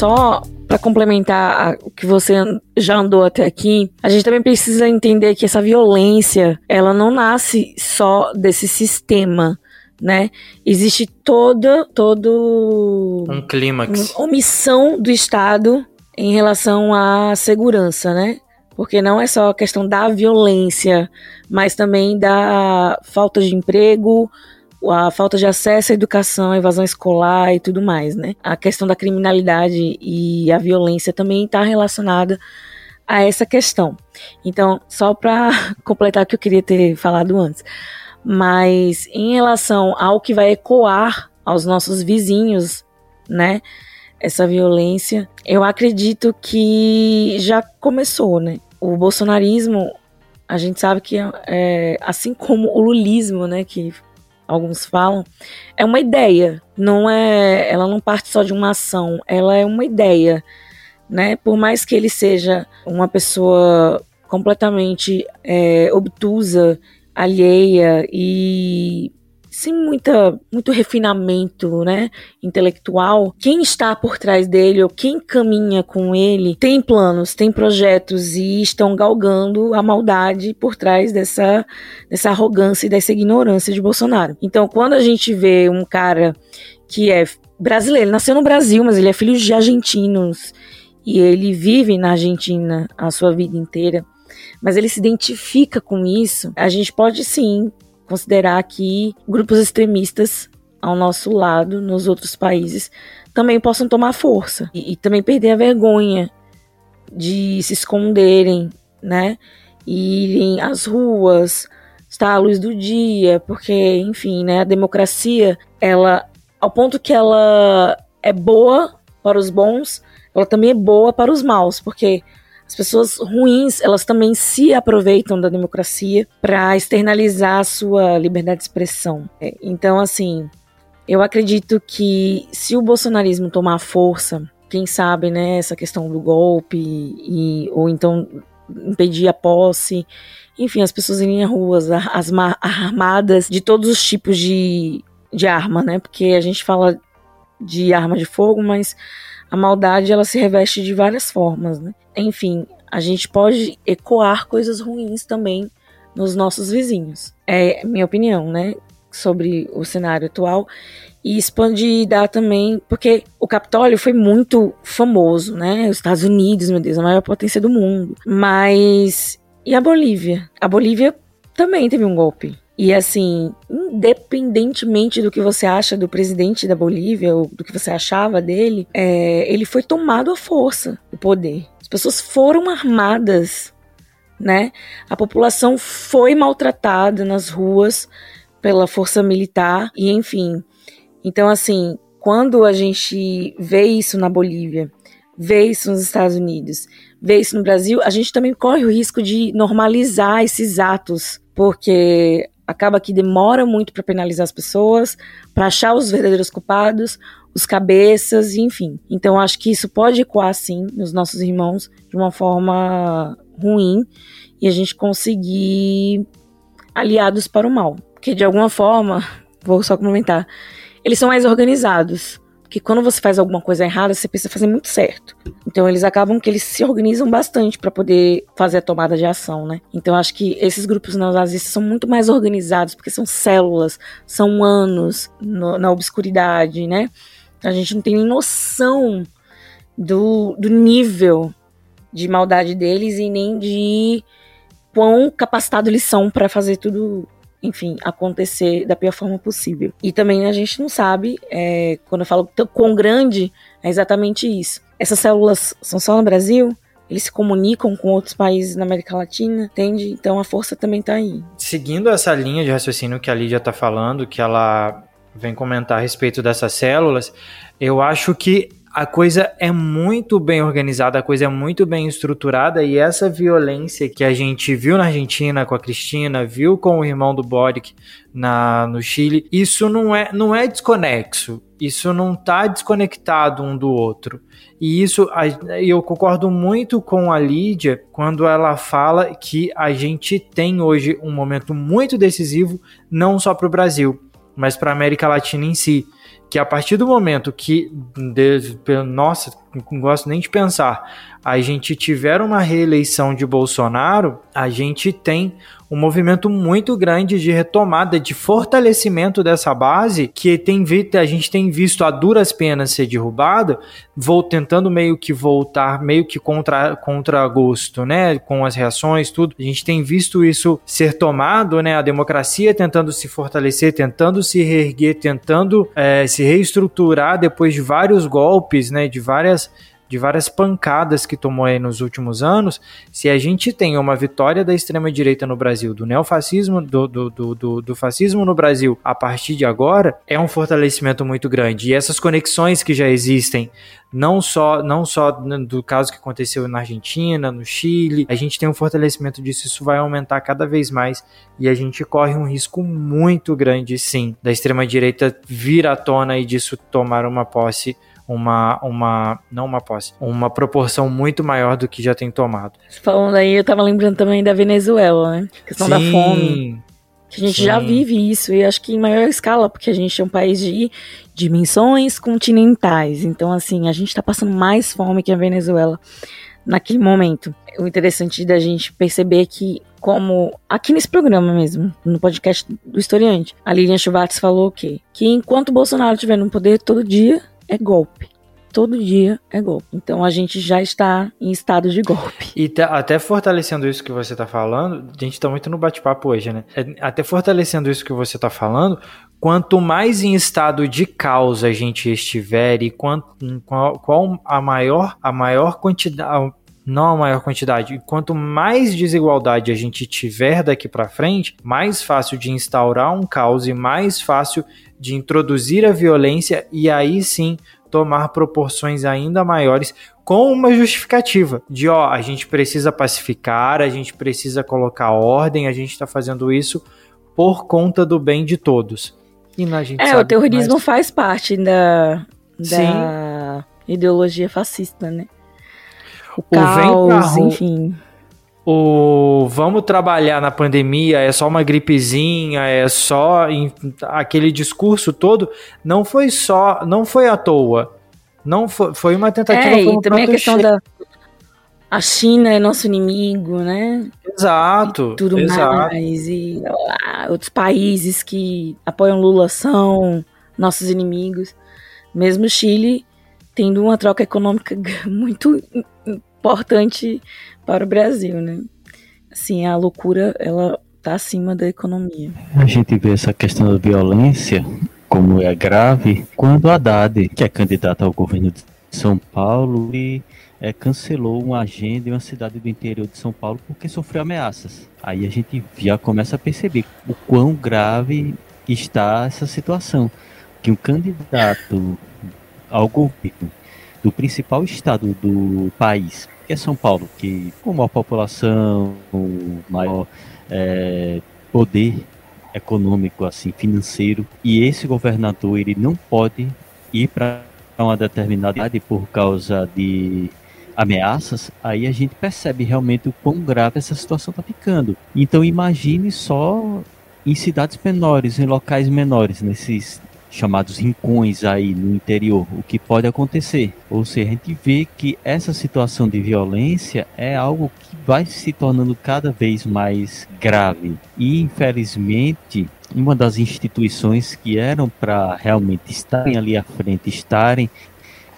Só para complementar o que você já andou até aqui, a gente também precisa entender que essa violência, ela não nasce só desse sistema, né? Existe todo todo um clímax, omissão do Estado em relação à segurança, né? porque não é só a questão da violência, mas também da falta de emprego, a falta de acesso à educação, à evasão escolar e tudo mais, né? A questão da criminalidade e a violência também está relacionada a essa questão. Então, só para completar o que eu queria ter falado antes, mas em relação ao que vai ecoar aos nossos vizinhos, né? Essa violência, eu acredito que já começou, né? O bolsonarismo, a gente sabe que é, assim como o lulismo, né, que alguns falam, é uma ideia, não é, ela não parte só de uma ação, ela é uma ideia, né? Por mais que ele seja uma pessoa completamente é, obtusa, alheia e sem muita, muito refinamento, né, intelectual, quem está por trás dele ou quem caminha com ele tem planos, tem projetos e estão galgando a maldade por trás dessa, dessa arrogância e dessa ignorância de Bolsonaro. Então, quando a gente vê um cara que é brasileiro, nasceu no Brasil, mas ele é filho de argentinos e ele vive na Argentina a sua vida inteira, mas ele se identifica com isso, a gente pode sim considerar que grupos extremistas ao nosso lado, nos outros países, também possam tomar força e, e também perder a vergonha de se esconderem, né? E irem às ruas, estar à luz do dia, porque, enfim, né? A democracia, ela, ao ponto que ela é boa para os bons, ela também é boa para os maus, porque as pessoas ruins, elas também se aproveitam da democracia para externalizar a sua liberdade de expressão. É, então, assim, eu acredito que se o bolsonarismo tomar força, quem sabe, né, essa questão do golpe e ou então impedir a posse, enfim, as pessoas irem às ruas, as armadas de todos os tipos de, de arma, né? Porque a gente fala de arma de fogo, mas a maldade ela se reveste de várias formas, né? Enfim, a gente pode ecoar coisas ruins também nos nossos vizinhos. É minha opinião, né? Sobre o cenário atual. E isso pode dar também, porque o Capitólio foi muito famoso, né? Os Estados Unidos, meu Deus, a maior potência do mundo. Mas. E a Bolívia? A Bolívia também teve um golpe. E assim, independentemente do que você acha do presidente da Bolívia ou do que você achava dele, é, ele foi tomado à força, o poder. As pessoas foram armadas, né? A população foi maltratada nas ruas pela força militar e enfim. Então assim, quando a gente vê isso na Bolívia, vê isso nos Estados Unidos, vê isso no Brasil, a gente também corre o risco de normalizar esses atos, porque acaba que demora muito para penalizar as pessoas, para achar os verdadeiros culpados, os cabeças, enfim. Então acho que isso pode ecoar sim nos nossos irmãos de uma forma ruim e a gente conseguir aliados para o mal, porque de alguma forma, vou só comentar, eles são mais organizados que quando você faz alguma coisa errada, você precisa fazer muito certo. Então eles acabam que eles se organizam bastante para poder fazer a tomada de ação, né? Então acho que esses grupos neonazistas são muito mais organizados, porque são células, são anos no, na obscuridade, né? A gente não tem nem noção do, do nível de maldade deles e nem de quão capacitados eles são para fazer tudo enfim, acontecer da pior forma possível. E também a gente não sabe, é, quando eu falo quão grande, é exatamente isso. Essas células são só no Brasil? Eles se comunicam com outros países na América Latina, entende? Então a força também está aí. Seguindo essa linha de raciocínio que a Lídia está falando, que ela vem comentar a respeito dessas células, eu acho que a coisa é muito bem organizada, a coisa é muito bem estruturada e essa violência que a gente viu na Argentina com a Cristina, viu com o irmão do Boric na, no Chile, isso não é, não é desconexo, isso não está desconectado um do outro. E isso eu concordo muito com a Lídia quando ela fala que a gente tem hoje um momento muito decisivo, não só para o Brasil, mas para a América Latina em si que a partir do momento que, nossa, não gosto nem de pensar, a gente tiver uma reeleição de Bolsonaro, a gente tem um movimento muito grande de retomada, de fortalecimento dessa base que tem a gente tem visto a duras penas ser derrubada, vou tentando meio que voltar, meio que contra, contra gosto, né, com as reações, tudo. A gente tem visto isso ser tomado, né, a democracia tentando se fortalecer, tentando se reerguer, tentando é, se reestruturar depois de vários golpes, né, de várias de várias pancadas que tomou aí nos últimos anos, se a gente tem uma vitória da extrema-direita no Brasil, do neofascismo, do, do, do, do, fascismo no Brasil, a partir de agora, é um fortalecimento muito grande. E essas conexões que já existem, não só, não só do caso que aconteceu na Argentina, no Chile, a gente tem um fortalecimento disso, isso vai aumentar cada vez mais e a gente corre um risco muito grande, sim, da extrema-direita vir à tona e disso tomar uma posse uma, uma não uma posse, uma proporção muito maior do que já tem tomado. Falando aí, eu tava lembrando também da Venezuela, né? A questão Sim. da fome. Que a gente Sim. já vive isso, e acho que em maior escala, porque a gente é um país de dimensões continentais. Então, assim, a gente tá passando mais fome que a Venezuela naquele momento. O interessante da gente perceber que, como aqui nesse programa mesmo, no podcast do historiante, a Lilian Schwartz falou o quê? Que enquanto Bolsonaro estiver no poder todo dia, é golpe. Todo dia é golpe. Então a gente já está em estado de golpe. E tá, até fortalecendo isso que você está falando, a gente está muito no bate-papo hoje, né? É, até fortalecendo isso que você está falando, quanto mais em estado de causa a gente estiver e quanto, qual, qual a maior a maior quantidade não a maior quantidade. Quanto mais desigualdade a gente tiver daqui para frente, mais fácil de instaurar um caos e mais fácil de introduzir a violência e aí sim tomar proporções ainda maiores com uma justificativa de ó, a gente precisa pacificar, a gente precisa colocar ordem, a gente está fazendo isso por conta do bem de todos. E na gente é, o terrorismo mais... faz parte da, da ideologia fascista, né? O, o caos, enfim o vamos trabalhar na pandemia, é só uma gripezinha, é só aquele discurso todo, não foi só, não foi à toa. Não foi, foi uma tentativa é, e também a questão da a China é nosso inimigo, né? Exato. E tudo exato. mais e lá, outros países que apoiam Lula são nossos inimigos. Mesmo o Chile tendo uma troca econômica muito importante para o Brasil, né? Assim, a loucura, ela tá acima da economia. A gente vê essa questão da violência como é grave quando Haddad, que é candidato ao governo de São Paulo, e é, cancelou uma agenda em uma cidade do interior de São Paulo porque sofreu ameaças. Aí a gente já começa a perceber o quão grave está essa situação. Que um candidato ao governo do principal estado do país que é São Paulo, que com maior população, maior é, poder econômico, assim, financeiro, e esse governador ele não pode ir para uma determinada idade por causa de ameaças, aí a gente percebe realmente o quão grave essa situação está ficando. Então imagine só em cidades menores, em locais menores, nesses chamados rincões aí no interior, o que pode acontecer. Ou seja, a gente vê que essa situação de violência é algo que vai se tornando cada vez mais grave. E infelizmente, uma das instituições que eram para realmente estarem ali à frente, estarem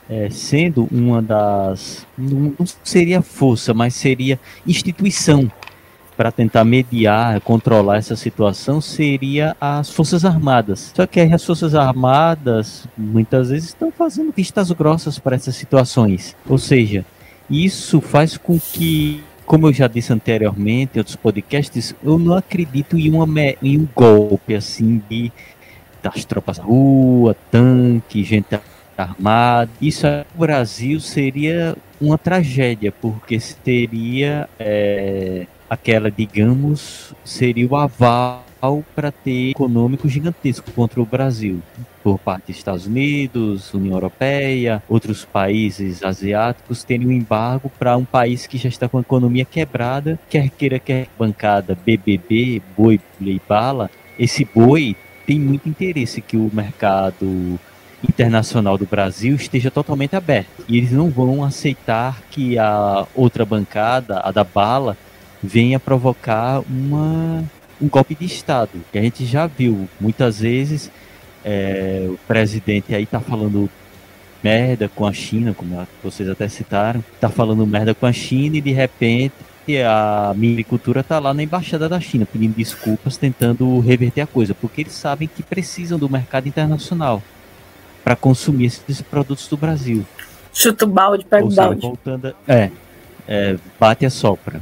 é, sendo uma das. Não, não seria força, mas seria instituição para tentar mediar, controlar essa situação seria as Forças Armadas. Só que as Forças Armadas muitas vezes estão fazendo vistas grossas para essas situações. Ou seja, isso faz com que, como eu já disse anteriormente em outros podcasts, eu não acredito em, uma, em um golpe assim de das tropas na rua, tanque, gente armada. Isso no Brasil seria uma tragédia, porque seria é, aquela, digamos, seria o aval para ter econômico gigantesco contra o Brasil por parte dos Estados Unidos, União Europeia, outros países asiáticos terem um embargo para um país que já está com a economia quebrada, quer queira quer bancada BBB, boi e bala, esse boi tem muito interesse que o mercado internacional do Brasil esteja totalmente aberto. E eles não vão aceitar que a outra bancada, a da bala, venha provocar uma, um golpe de Estado. Que a gente já viu muitas vezes é, o presidente aí tá falando merda com a China, como vocês até citaram, tá falando merda com a China e de repente a agricultura tá lá na embaixada da China pedindo desculpas, tentando reverter a coisa, porque eles sabem que precisam do mercado internacional para consumir esses produtos do Brasil. Chuta o balde, pega o balde. Voltando, é, é, bate a sopra.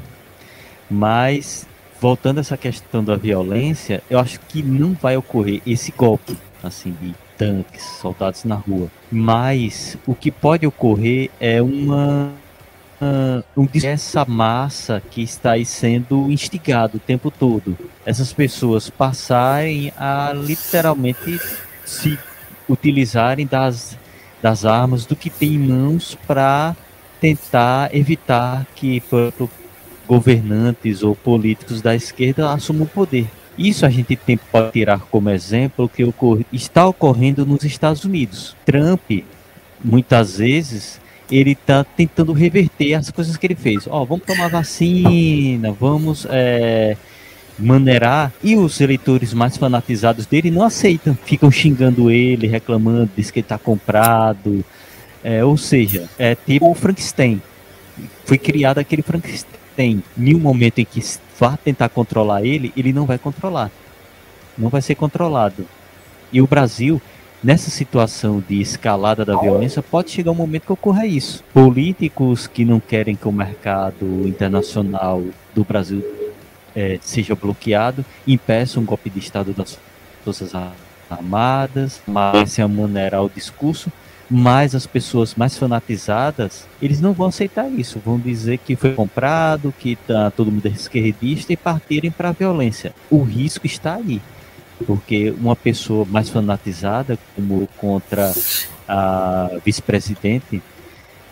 Mas, voltando a essa questão da violência, eu acho que não vai ocorrer esse golpe, assim, de tanques soldados na rua. Mas, o que pode ocorrer é uma um, essa massa que está aí sendo instigado o tempo todo. Essas pessoas passarem a literalmente se utilizarem das, das armas do que tem em mãos para tentar evitar que governantes ou políticos da esquerda assumam o poder. Isso a gente tem, pode tirar como exemplo o que ocorre, está ocorrendo nos Estados Unidos. Trump, muitas vezes, ele está tentando reverter as coisas que ele fez. Ó, oh, vamos tomar vacina, vamos é, maneirar. E os eleitores mais fanatizados dele não aceitam, ficam xingando ele, reclamando, diz que ele está comprado. É, ou seja, é tipo o Frankenstein. Foi criado aquele Frankenstein. Em um momento em que vá tentar controlar ele, ele não vai controlar. Não vai ser controlado. E o Brasil, nessa situação de escalada da violência, pode chegar um momento que ocorra isso. Políticos que não querem que o mercado internacional do Brasil é, seja bloqueado, impeça um golpe de Estado das Forças Armadas, mas se amanerar o discurso, mas as pessoas mais fanatizadas, eles não vão aceitar isso, vão dizer que foi comprado, que tá todo mundo é esquerdista e partirem para a violência. O risco está aí, porque uma pessoa mais fanatizada, como contra a vice-presidente,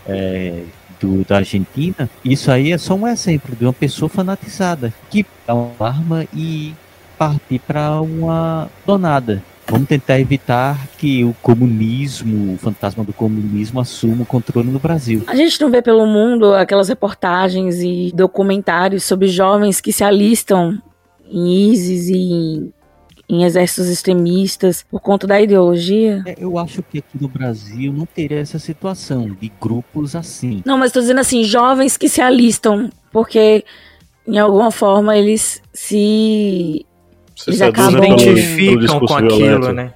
é, do, da Argentina, isso aí é só um exemplo de uma pessoa fanatizada que dá uma arma e partir para uma donada. Vamos tentar evitar que o comunismo, o fantasma do comunismo, assuma o controle no Brasil. A gente não vê pelo mundo aquelas reportagens e documentários sobre jovens que se alistam em ISIS e em exércitos extremistas por conta da ideologia? É, eu acho que aqui no Brasil não teria essa situação de grupos assim. Não, mas estou dizendo assim, jovens que se alistam porque em alguma forma eles se Você eles acabam identificam com aquilo, violento. né?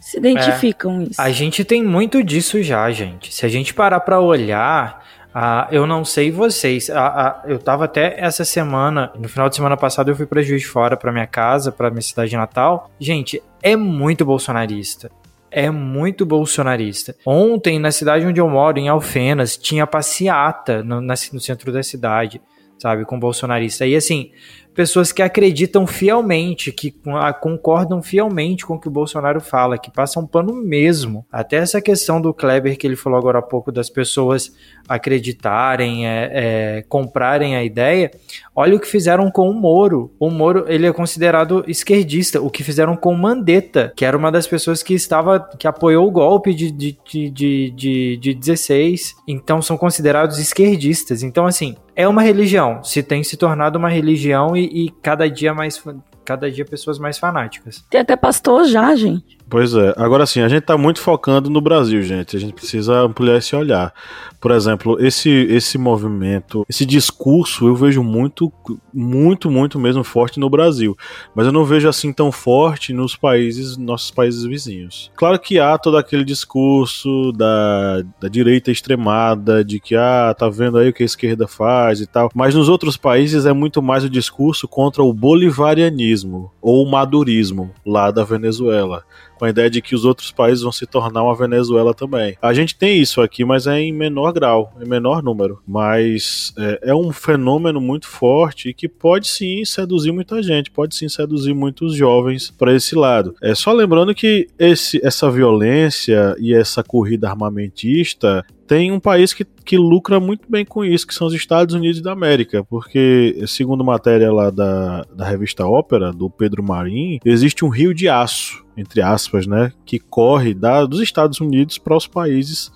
Se identificam é, isso. A gente tem muito disso já, gente. Se a gente parar para olhar, ah, eu não sei vocês. Ah, ah, eu tava até essa semana, no final de semana passada, eu fui pra Juiz de Fora, pra minha casa, pra minha cidade natal. Gente, é muito bolsonarista. É muito bolsonarista. Ontem, na cidade onde eu moro, em Alfenas, tinha passeata no, no centro da cidade, sabe, com bolsonarista. E assim, pessoas que acreditam fielmente, que concordam fielmente com o que o Bolsonaro fala, que passam pano mesmo. Até essa questão do Kleber que ele falou agora há pouco das pessoas acreditarem, é, é, comprarem a ideia. Olha o que fizeram com o Moro. O Moro ele é considerado esquerdista. O que fizeram com o Mandetta, que era uma das pessoas que estava que apoiou o golpe de, de, de, de, de 16. Então são considerados esquerdistas. Então assim é uma religião. Se tem se tornado uma religião e, e cada dia mais cada dia pessoas mais fanáticas. Tem até pastor já, gente. Pois é. Agora sim, a gente está muito focando no Brasil, gente. A gente precisa ampliar esse olhar. Por exemplo, esse, esse movimento, esse discurso, eu vejo muito, muito, muito mesmo forte no Brasil. Mas eu não vejo assim tão forte nos países, nossos países vizinhos. Claro que há todo aquele discurso da, da direita extremada, de que, ah, tá vendo aí o que a esquerda faz e tal. Mas nos outros países é muito mais o discurso contra o bolivarianismo ou o madurismo lá da Venezuela com a ideia de que os outros países vão se tornar uma Venezuela também. A gente tem isso aqui, mas é em menor grau, em menor número. Mas é, é um fenômeno muito forte e que pode sim seduzir muita gente, pode sim seduzir muitos jovens para esse lado. É só lembrando que esse, essa violência e essa corrida armamentista tem um país que, que lucra muito bem com isso, que são os Estados Unidos da América, porque, segundo matéria lá da, da revista Ópera, do Pedro Marim, existe um rio de aço, entre aspas, né, que corre da, dos Estados Unidos para os países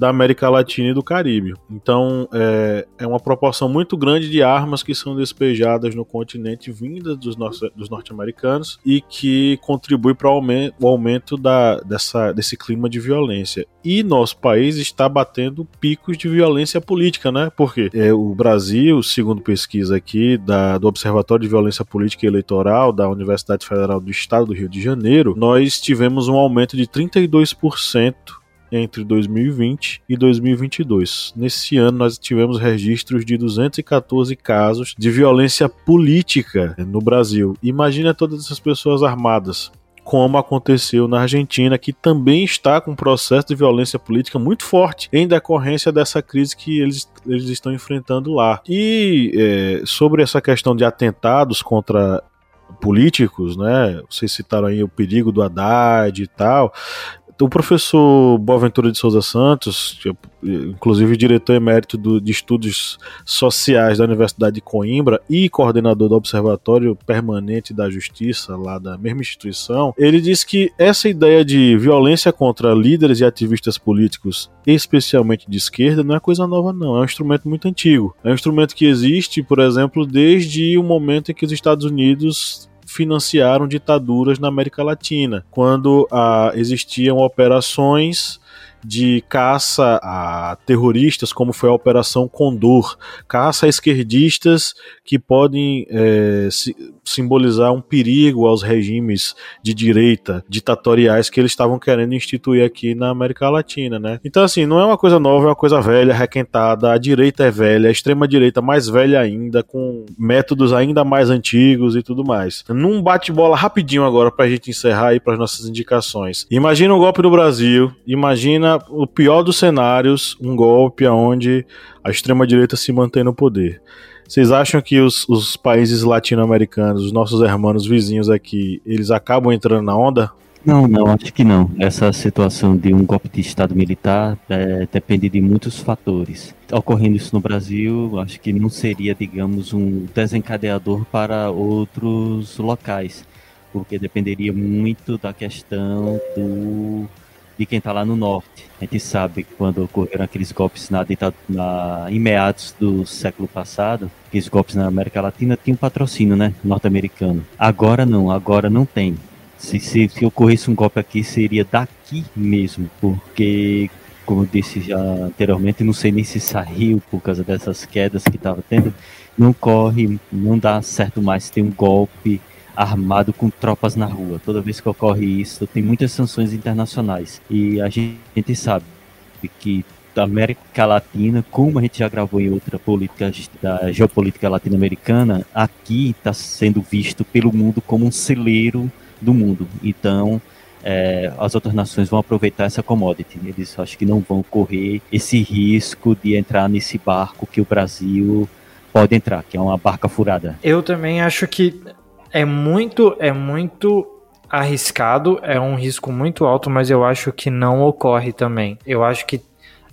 da América Latina e do Caribe. Então é, é uma proporção muito grande de armas que são despejadas no continente vindas dos, dos norte-americanos e que contribui para o aumento da, dessa, desse clima de violência. E nosso país está batendo picos de violência política, né? Porque é, o Brasil, segundo pesquisa aqui da, do Observatório de Violência Política e Eleitoral da Universidade Federal do Estado do Rio de Janeiro, nós tivemos um aumento de 32% entre 2020 e 2022. Nesse ano, nós tivemos registros de 214 casos de violência política no Brasil. Imagina todas essas pessoas armadas como aconteceu na Argentina, que também está com um processo de violência política muito forte em decorrência dessa crise que eles, eles estão enfrentando lá. E é, sobre essa questão de atentados contra políticos, né? Vocês citaram aí o perigo do Haddad e tal o professor Boaventura de Souza Santos, é, inclusive diretor emérito do, de estudos sociais da Universidade de Coimbra e coordenador do Observatório Permanente da Justiça, lá da mesma instituição, ele diz que essa ideia de violência contra líderes e ativistas políticos, especialmente de esquerda, não é coisa nova, não. É um instrumento muito antigo. É um instrumento que existe, por exemplo, desde o momento em que os Estados Unidos financiaram ditaduras na América Latina, quando ah, existiam operações de caça a terroristas, como foi a Operação Condor, caça a esquerdistas que podem é, si, simbolizar um perigo aos regimes de direita ditatoriais que eles estavam querendo instituir aqui na América Latina, né? Então, assim, não é uma coisa nova, é uma coisa velha, requentada. A direita é velha, a extrema-direita mais velha ainda, com métodos ainda mais antigos e tudo mais. Num bate-bola rapidinho agora pra gente encerrar aí para as nossas indicações. Imagina o um golpe no Brasil, imagina o pior dos cenários, um golpe onde a extrema-direita se mantém no poder. Vocês acham que os, os países latino-americanos, os nossos irmãos vizinhos aqui, eles acabam entrando na onda? Não, não, acho que não. Essa situação de um golpe de Estado militar é, depende de muitos fatores. Ocorrendo isso no Brasil, acho que não seria, digamos, um desencadeador para outros locais, porque dependeria muito da questão do de quem está lá no norte. A gente sabe que quando ocorreram aqueles golpes na, na, em meados do século passado, aqueles golpes na América Latina tinham patrocínio, né, norte-americano. Agora não, agora não tem. Se, se, se ocorresse um golpe aqui, seria daqui mesmo, porque como eu disse já anteriormente, não sei nem se saiu por causa dessas quedas que estava tendo, não corre, não dá certo mais ter um golpe armado com tropas na rua. Toda vez que ocorre isso, tem muitas sanções internacionais. E a gente sabe que da América Latina, como a gente já gravou em outra política da geopolítica latino-americana, aqui está sendo visto pelo mundo como um celeiro do mundo. Então, é, as outras nações vão aproveitar essa commodity. Eles acho que não vão correr esse risco de entrar nesse barco que o Brasil pode entrar, que é uma barca furada. Eu também acho que é muito, é muito arriscado, é um risco muito alto, mas eu acho que não ocorre também. Eu acho que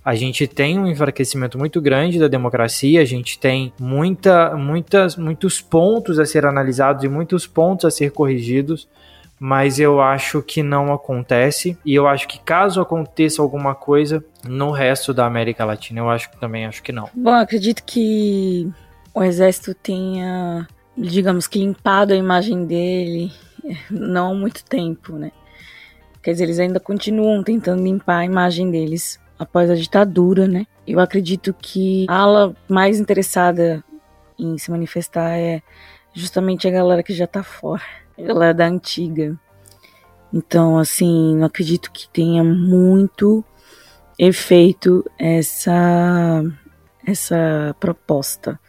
a gente tem um enfraquecimento muito grande da democracia, a gente tem muita, muitas, muitos pontos a ser analisados e muitos pontos a ser corrigidos, mas eu acho que não acontece e eu acho que caso aconteça alguma coisa no resto da América Latina, eu acho que também acho que não. Bom, acredito que o exército tenha digamos que limpado a imagem dele não há muito tempo, né? Quer dizer, eles ainda continuam tentando limpar a imagem deles após a ditadura, né? Eu acredito que a ala mais interessada em se manifestar é justamente a galera que já tá fora, a galera da antiga. Então, assim, não acredito que tenha muito efeito essa essa proposta,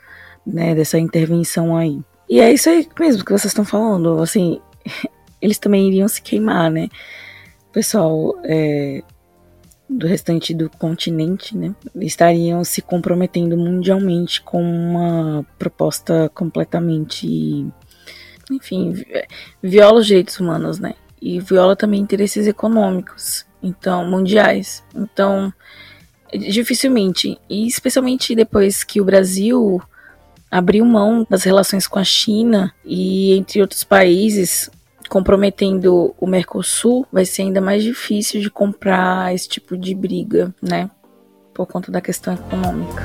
né, dessa intervenção aí. E é isso aí mesmo que vocês estão falando. Assim, eles também iriam se queimar, né? O pessoal é, do restante do continente, né? Estariam se comprometendo mundialmente com uma proposta completamente. Enfim, viola os direitos humanos, né? E viola também interesses econômicos, então, mundiais. Então, dificilmente. E especialmente depois que o Brasil abriu mão das relações com a China e entre outros países, comprometendo o Mercosul, vai ser ainda mais difícil de comprar esse tipo de briga, né? Por conta da questão econômica.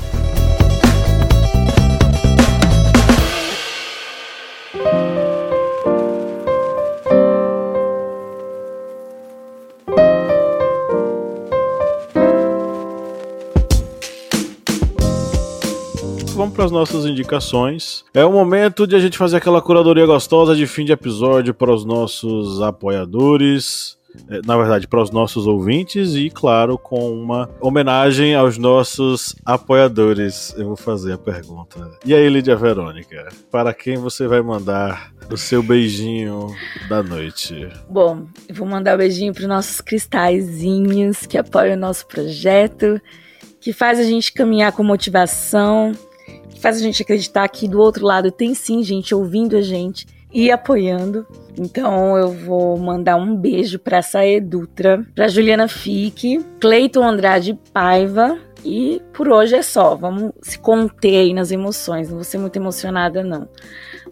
As nossas indicações. É o momento de a gente fazer aquela curadoria gostosa de fim de episódio para os nossos apoiadores. É, na verdade, para os nossos ouvintes e, claro, com uma homenagem aos nossos apoiadores. Eu vou fazer a pergunta. E aí, Lídia Verônica, para quem você vai mandar o seu beijinho da noite? Bom, vou mandar um beijinho para os nossos cristalzinhos que apoiam o nosso projeto, que faz a gente caminhar com motivação faz a gente acreditar que do outro lado tem sim gente ouvindo a gente e apoiando. Então eu vou mandar um beijo para Sae Dutra, para Juliana Fique, Cleiton Andrade Paiva. E por hoje é só. Vamos se conter aí nas emoções. Não vou ser muito emocionada, não.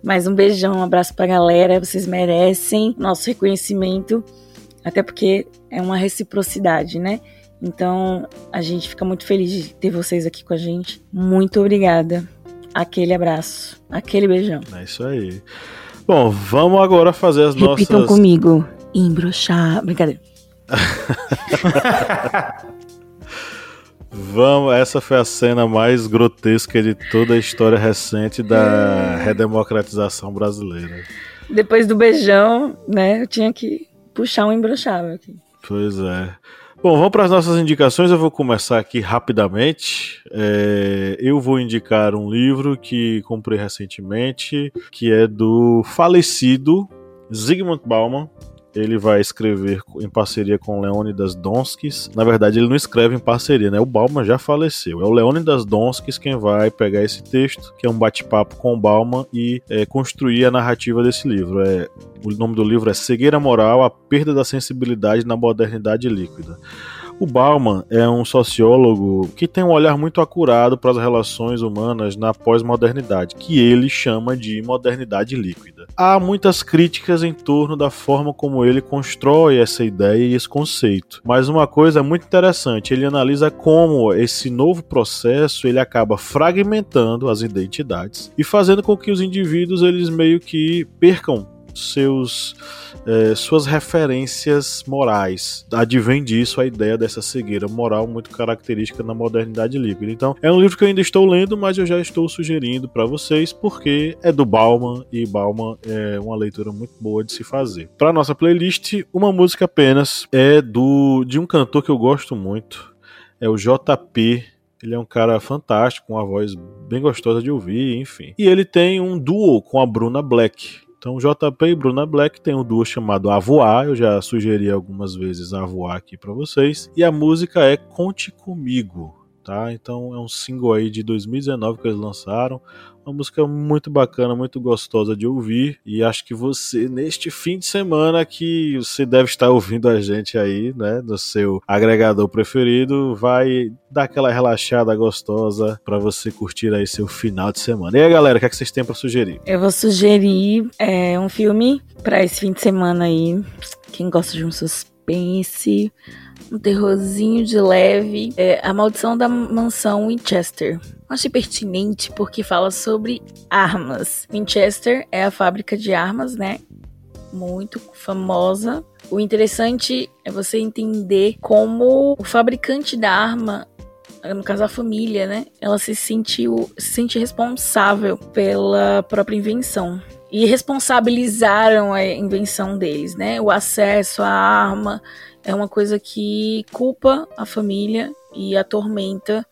Mas um beijão, um abraço pra galera. Vocês merecem nosso reconhecimento. Até porque é uma reciprocidade, né? Então a gente fica muito feliz de ter vocês aqui com a gente. Muito obrigada aquele abraço, aquele beijão. É isso aí. Bom, vamos agora fazer as Repitam nossas. Repitam comigo. Embroxar. Brincadeira. Vamos, essa foi a cena mais grotesca de toda a história recente da redemocratização brasileira. Depois do beijão, né, eu tinha que puxar um embroxável aqui. Pois é. Bom, vamos para as nossas indicações. Eu vou começar aqui rapidamente. É, eu vou indicar um livro que comprei recentemente, que é do falecido Zygmunt Bauman, ele vai escrever em parceria com Leônidas Donskis. Na verdade, ele não escreve em parceria, né? O Bauman já faleceu. É o Leônidas Donskis quem vai pegar esse texto, que é um bate-papo com o Bauman, e é, construir a narrativa desse livro. É, o nome do livro é Cegueira Moral, a perda da sensibilidade na modernidade líquida. O Bauman é um sociólogo que tem um olhar muito acurado para as relações humanas na pós-modernidade, que ele chama de modernidade líquida. Há muitas críticas em torno da forma como ele constrói essa ideia e esse conceito, mas uma coisa muito interessante, ele analisa como esse novo processo ele acaba fragmentando as identidades e fazendo com que os indivíduos eles meio que percam seus é, suas referências morais. Advém disso a ideia dessa cegueira moral muito característica na modernidade líquida. Então, é um livro que eu ainda estou lendo, mas eu já estou sugerindo para vocês porque é do Bauman e Bauman é uma leitura muito boa de se fazer. Para nossa playlist, uma música apenas é do de um cantor que eu gosto muito, é o JP ele é um cara fantástico, com uma voz bem gostosa de ouvir, enfim. E ele tem um duo com a Bruna Black. Então, JP e Bruna Black tem um duo chamado Avoar, eu já sugeri algumas vezes Avoar aqui para vocês. E a música é Conte Comigo, tá? Então é um single aí de 2019 que eles lançaram. Uma música muito bacana, muito gostosa de ouvir. E acho que você, neste fim de semana que você deve estar ouvindo a gente aí, né, no seu agregador preferido, vai dar aquela relaxada gostosa para você curtir aí seu final de semana. E aí, galera, o que, é que vocês têm para sugerir? Eu vou sugerir é, um filme para esse fim de semana aí. Quem gosta de um suspense um terrorzinho de leve. É A Maldição da Mansão Winchester. Achei pertinente porque fala sobre armas. Winchester é a fábrica de armas, né? Muito famosa. O interessante é você entender como o fabricante da arma no caso a família, né? Ela se sentiu, se sente responsável pela própria invenção e responsabilizaram a invenção deles, né? O acesso à arma é uma coisa que culpa a família e atormenta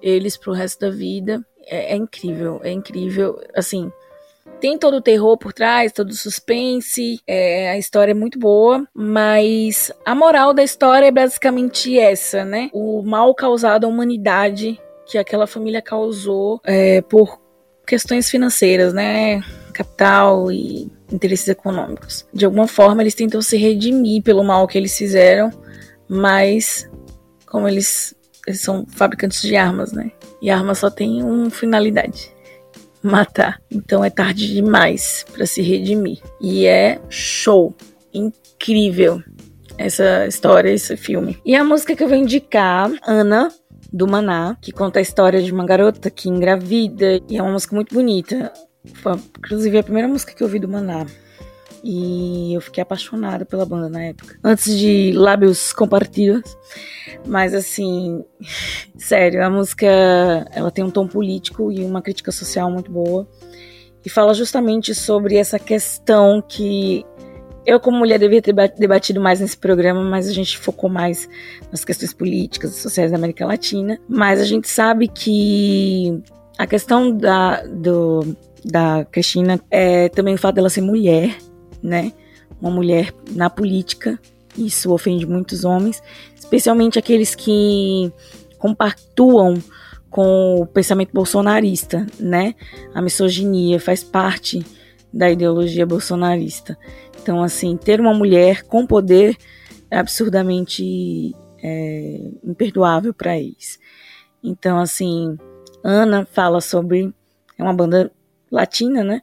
eles pro resto da vida. É, é incrível, é incrível. Assim, tem todo o terror por trás, todo o suspense, é, a história é muito boa, mas a moral da história é basicamente essa, né? O mal causado à humanidade que aquela família causou é, por questões financeiras, né? Capital e interesses econômicos. De alguma forma, eles tentam se redimir pelo mal que eles fizeram, mas como eles, eles são fabricantes de armas, né? E arma só tem uma finalidade: matar. Então é tarde demais para se redimir. E é show, incrível essa história, esse filme. E a música que eu vou indicar, Ana, do Maná, que conta a história de uma garota que engravida e é uma música muito bonita. Foi, inclusive, a primeira música que eu ouvi do Maná. E eu fiquei apaixonada pela banda na época. Antes de Lábios Compartidos. Mas assim, sério, a música ela tem um tom político e uma crítica social muito boa. E fala justamente sobre essa questão que eu, como mulher, devia ter debatido mais nesse programa, mas a gente focou mais nas questões políticas e sociais da América Latina. Mas a gente sabe que a questão da, do, da Cristina é também o fato dela ser mulher, né? Uma mulher na política. Isso ofende muitos homens, especialmente aqueles que compactuam com o pensamento bolsonarista, né? A misoginia faz parte da ideologia bolsonarista. Então, assim, ter uma mulher com poder é absurdamente é, imperdoável para eles. Então, assim, Ana fala sobre. É uma banda latina, né?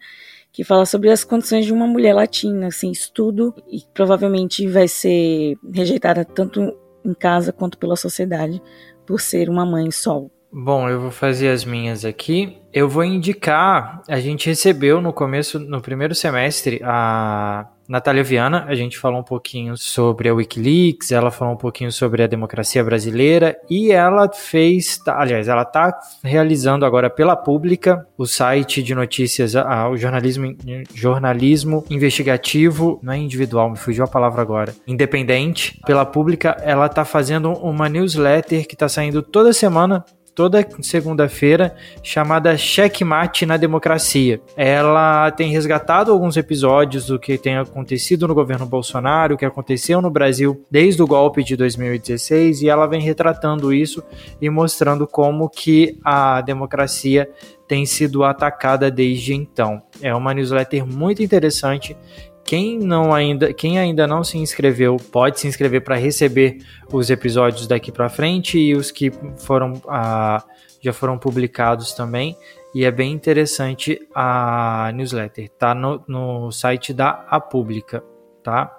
Que fala sobre as condições de uma mulher latina, assim, estudo e provavelmente vai ser rejeitada tanto em casa quanto pela sociedade por ser uma mãe solo. Bom, eu vou fazer as minhas aqui. Eu vou indicar, a gente recebeu no começo, no primeiro semestre, a Natália Viana, a gente falou um pouquinho sobre a Wikileaks, ela falou um pouquinho sobre a democracia brasileira e ela fez, tá, aliás, ela está realizando agora pela Pública o site de notícias, o jornalismo, jornalismo investigativo, não é individual, me fugiu a palavra agora, independente, pela Pública, ela está fazendo uma newsletter que está saindo toda semana toda segunda-feira, chamada Checkmate na Democracia. Ela tem resgatado alguns episódios do que tem acontecido no governo Bolsonaro, o que aconteceu no Brasil desde o golpe de 2016, e ela vem retratando isso e mostrando como que a democracia tem sido atacada desde então. É uma newsletter muito interessante quem não ainda, quem ainda não se inscreveu, pode se inscrever para receber os episódios daqui para frente e os que foram ah, já foram publicados também. E é bem interessante a newsletter. Tá no, no site da A Pública, tá?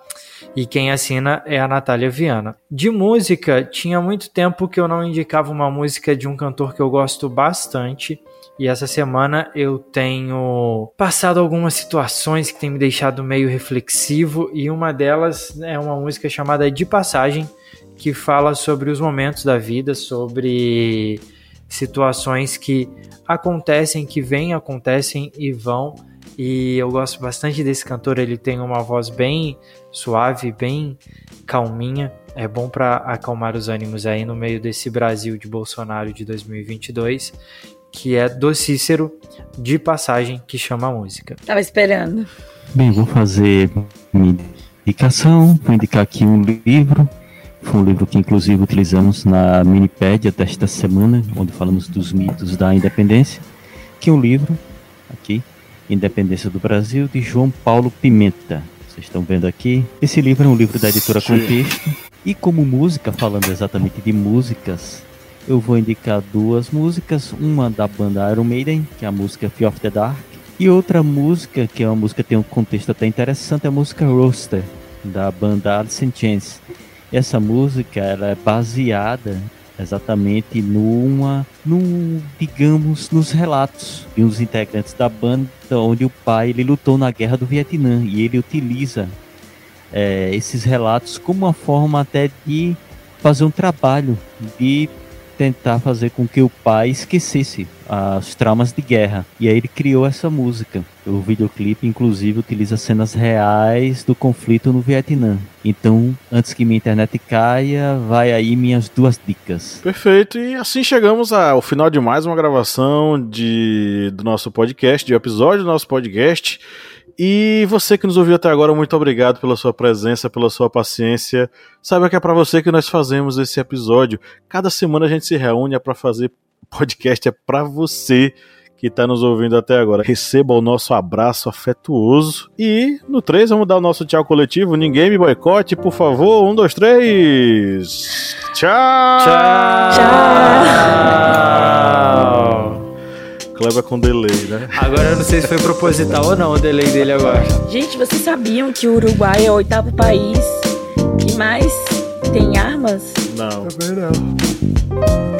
E quem assina é a Natália Viana. De música, tinha muito tempo que eu não indicava uma música de um cantor que eu gosto bastante e essa semana eu tenho passado algumas situações que têm me deixado meio reflexivo e uma delas é uma música chamada De Passagem, que fala sobre os momentos da vida, sobre situações que acontecem, que vêm, acontecem e vão. E eu gosto bastante desse cantor, ele tem uma voz bem suave, bem calminha. É bom para acalmar os ânimos aí no meio desse Brasil de Bolsonaro de 2022 que é do Cícero, de passagem, que chama a música. Tava esperando. Bem, vou fazer minha indicação, vou indicar aqui um livro, foi um livro que inclusive utilizamos na minipédia desta semana, onde falamos dos mitos da independência, que é um livro, aqui, Independência do Brasil, de João Paulo Pimenta. Vocês estão vendo aqui. Esse livro é um livro da editora Contexto. E como música, falando exatamente de músicas, eu vou indicar duas músicas, uma da banda Iron Maiden, que é a música Fear of the Dark, e outra música, que é uma música que tem um contexto até interessante, é a música Roaster, da banda Alice in Chains. Essa música ela é baseada exatamente numa, num, digamos, nos relatos de uns integrantes da banda onde o pai ele lutou na guerra do Vietnã e ele utiliza é, esses relatos como uma forma até de fazer um trabalho de tentar fazer com que o pai esquecesse os traumas de guerra. E aí ele criou essa música. O videoclipe, inclusive, utiliza cenas reais do conflito no Vietnã. Então, antes que minha internet caia, vai aí minhas duas dicas. Perfeito. E assim chegamos ao final de mais uma gravação de, do nosso podcast, de um episódio do nosso podcast. E você que nos ouviu até agora, muito obrigado pela sua presença, pela sua paciência. Saiba que é para você que nós fazemos esse episódio. Cada semana a gente se reúne é para fazer podcast, é para você que está nos ouvindo até agora. Receba o nosso abraço afetuoso. E no 3 vamos dar o nosso tchau coletivo. Ninguém me boicote, por favor. Um, dois, três. Tchau! Tchau! Tchau! Kleber com delay, né? Agora eu não sei se foi proposital ou não o delay dele agora. Gente, vocês sabiam que o Uruguai é o oitavo país que mais tem armas? Não. Também não.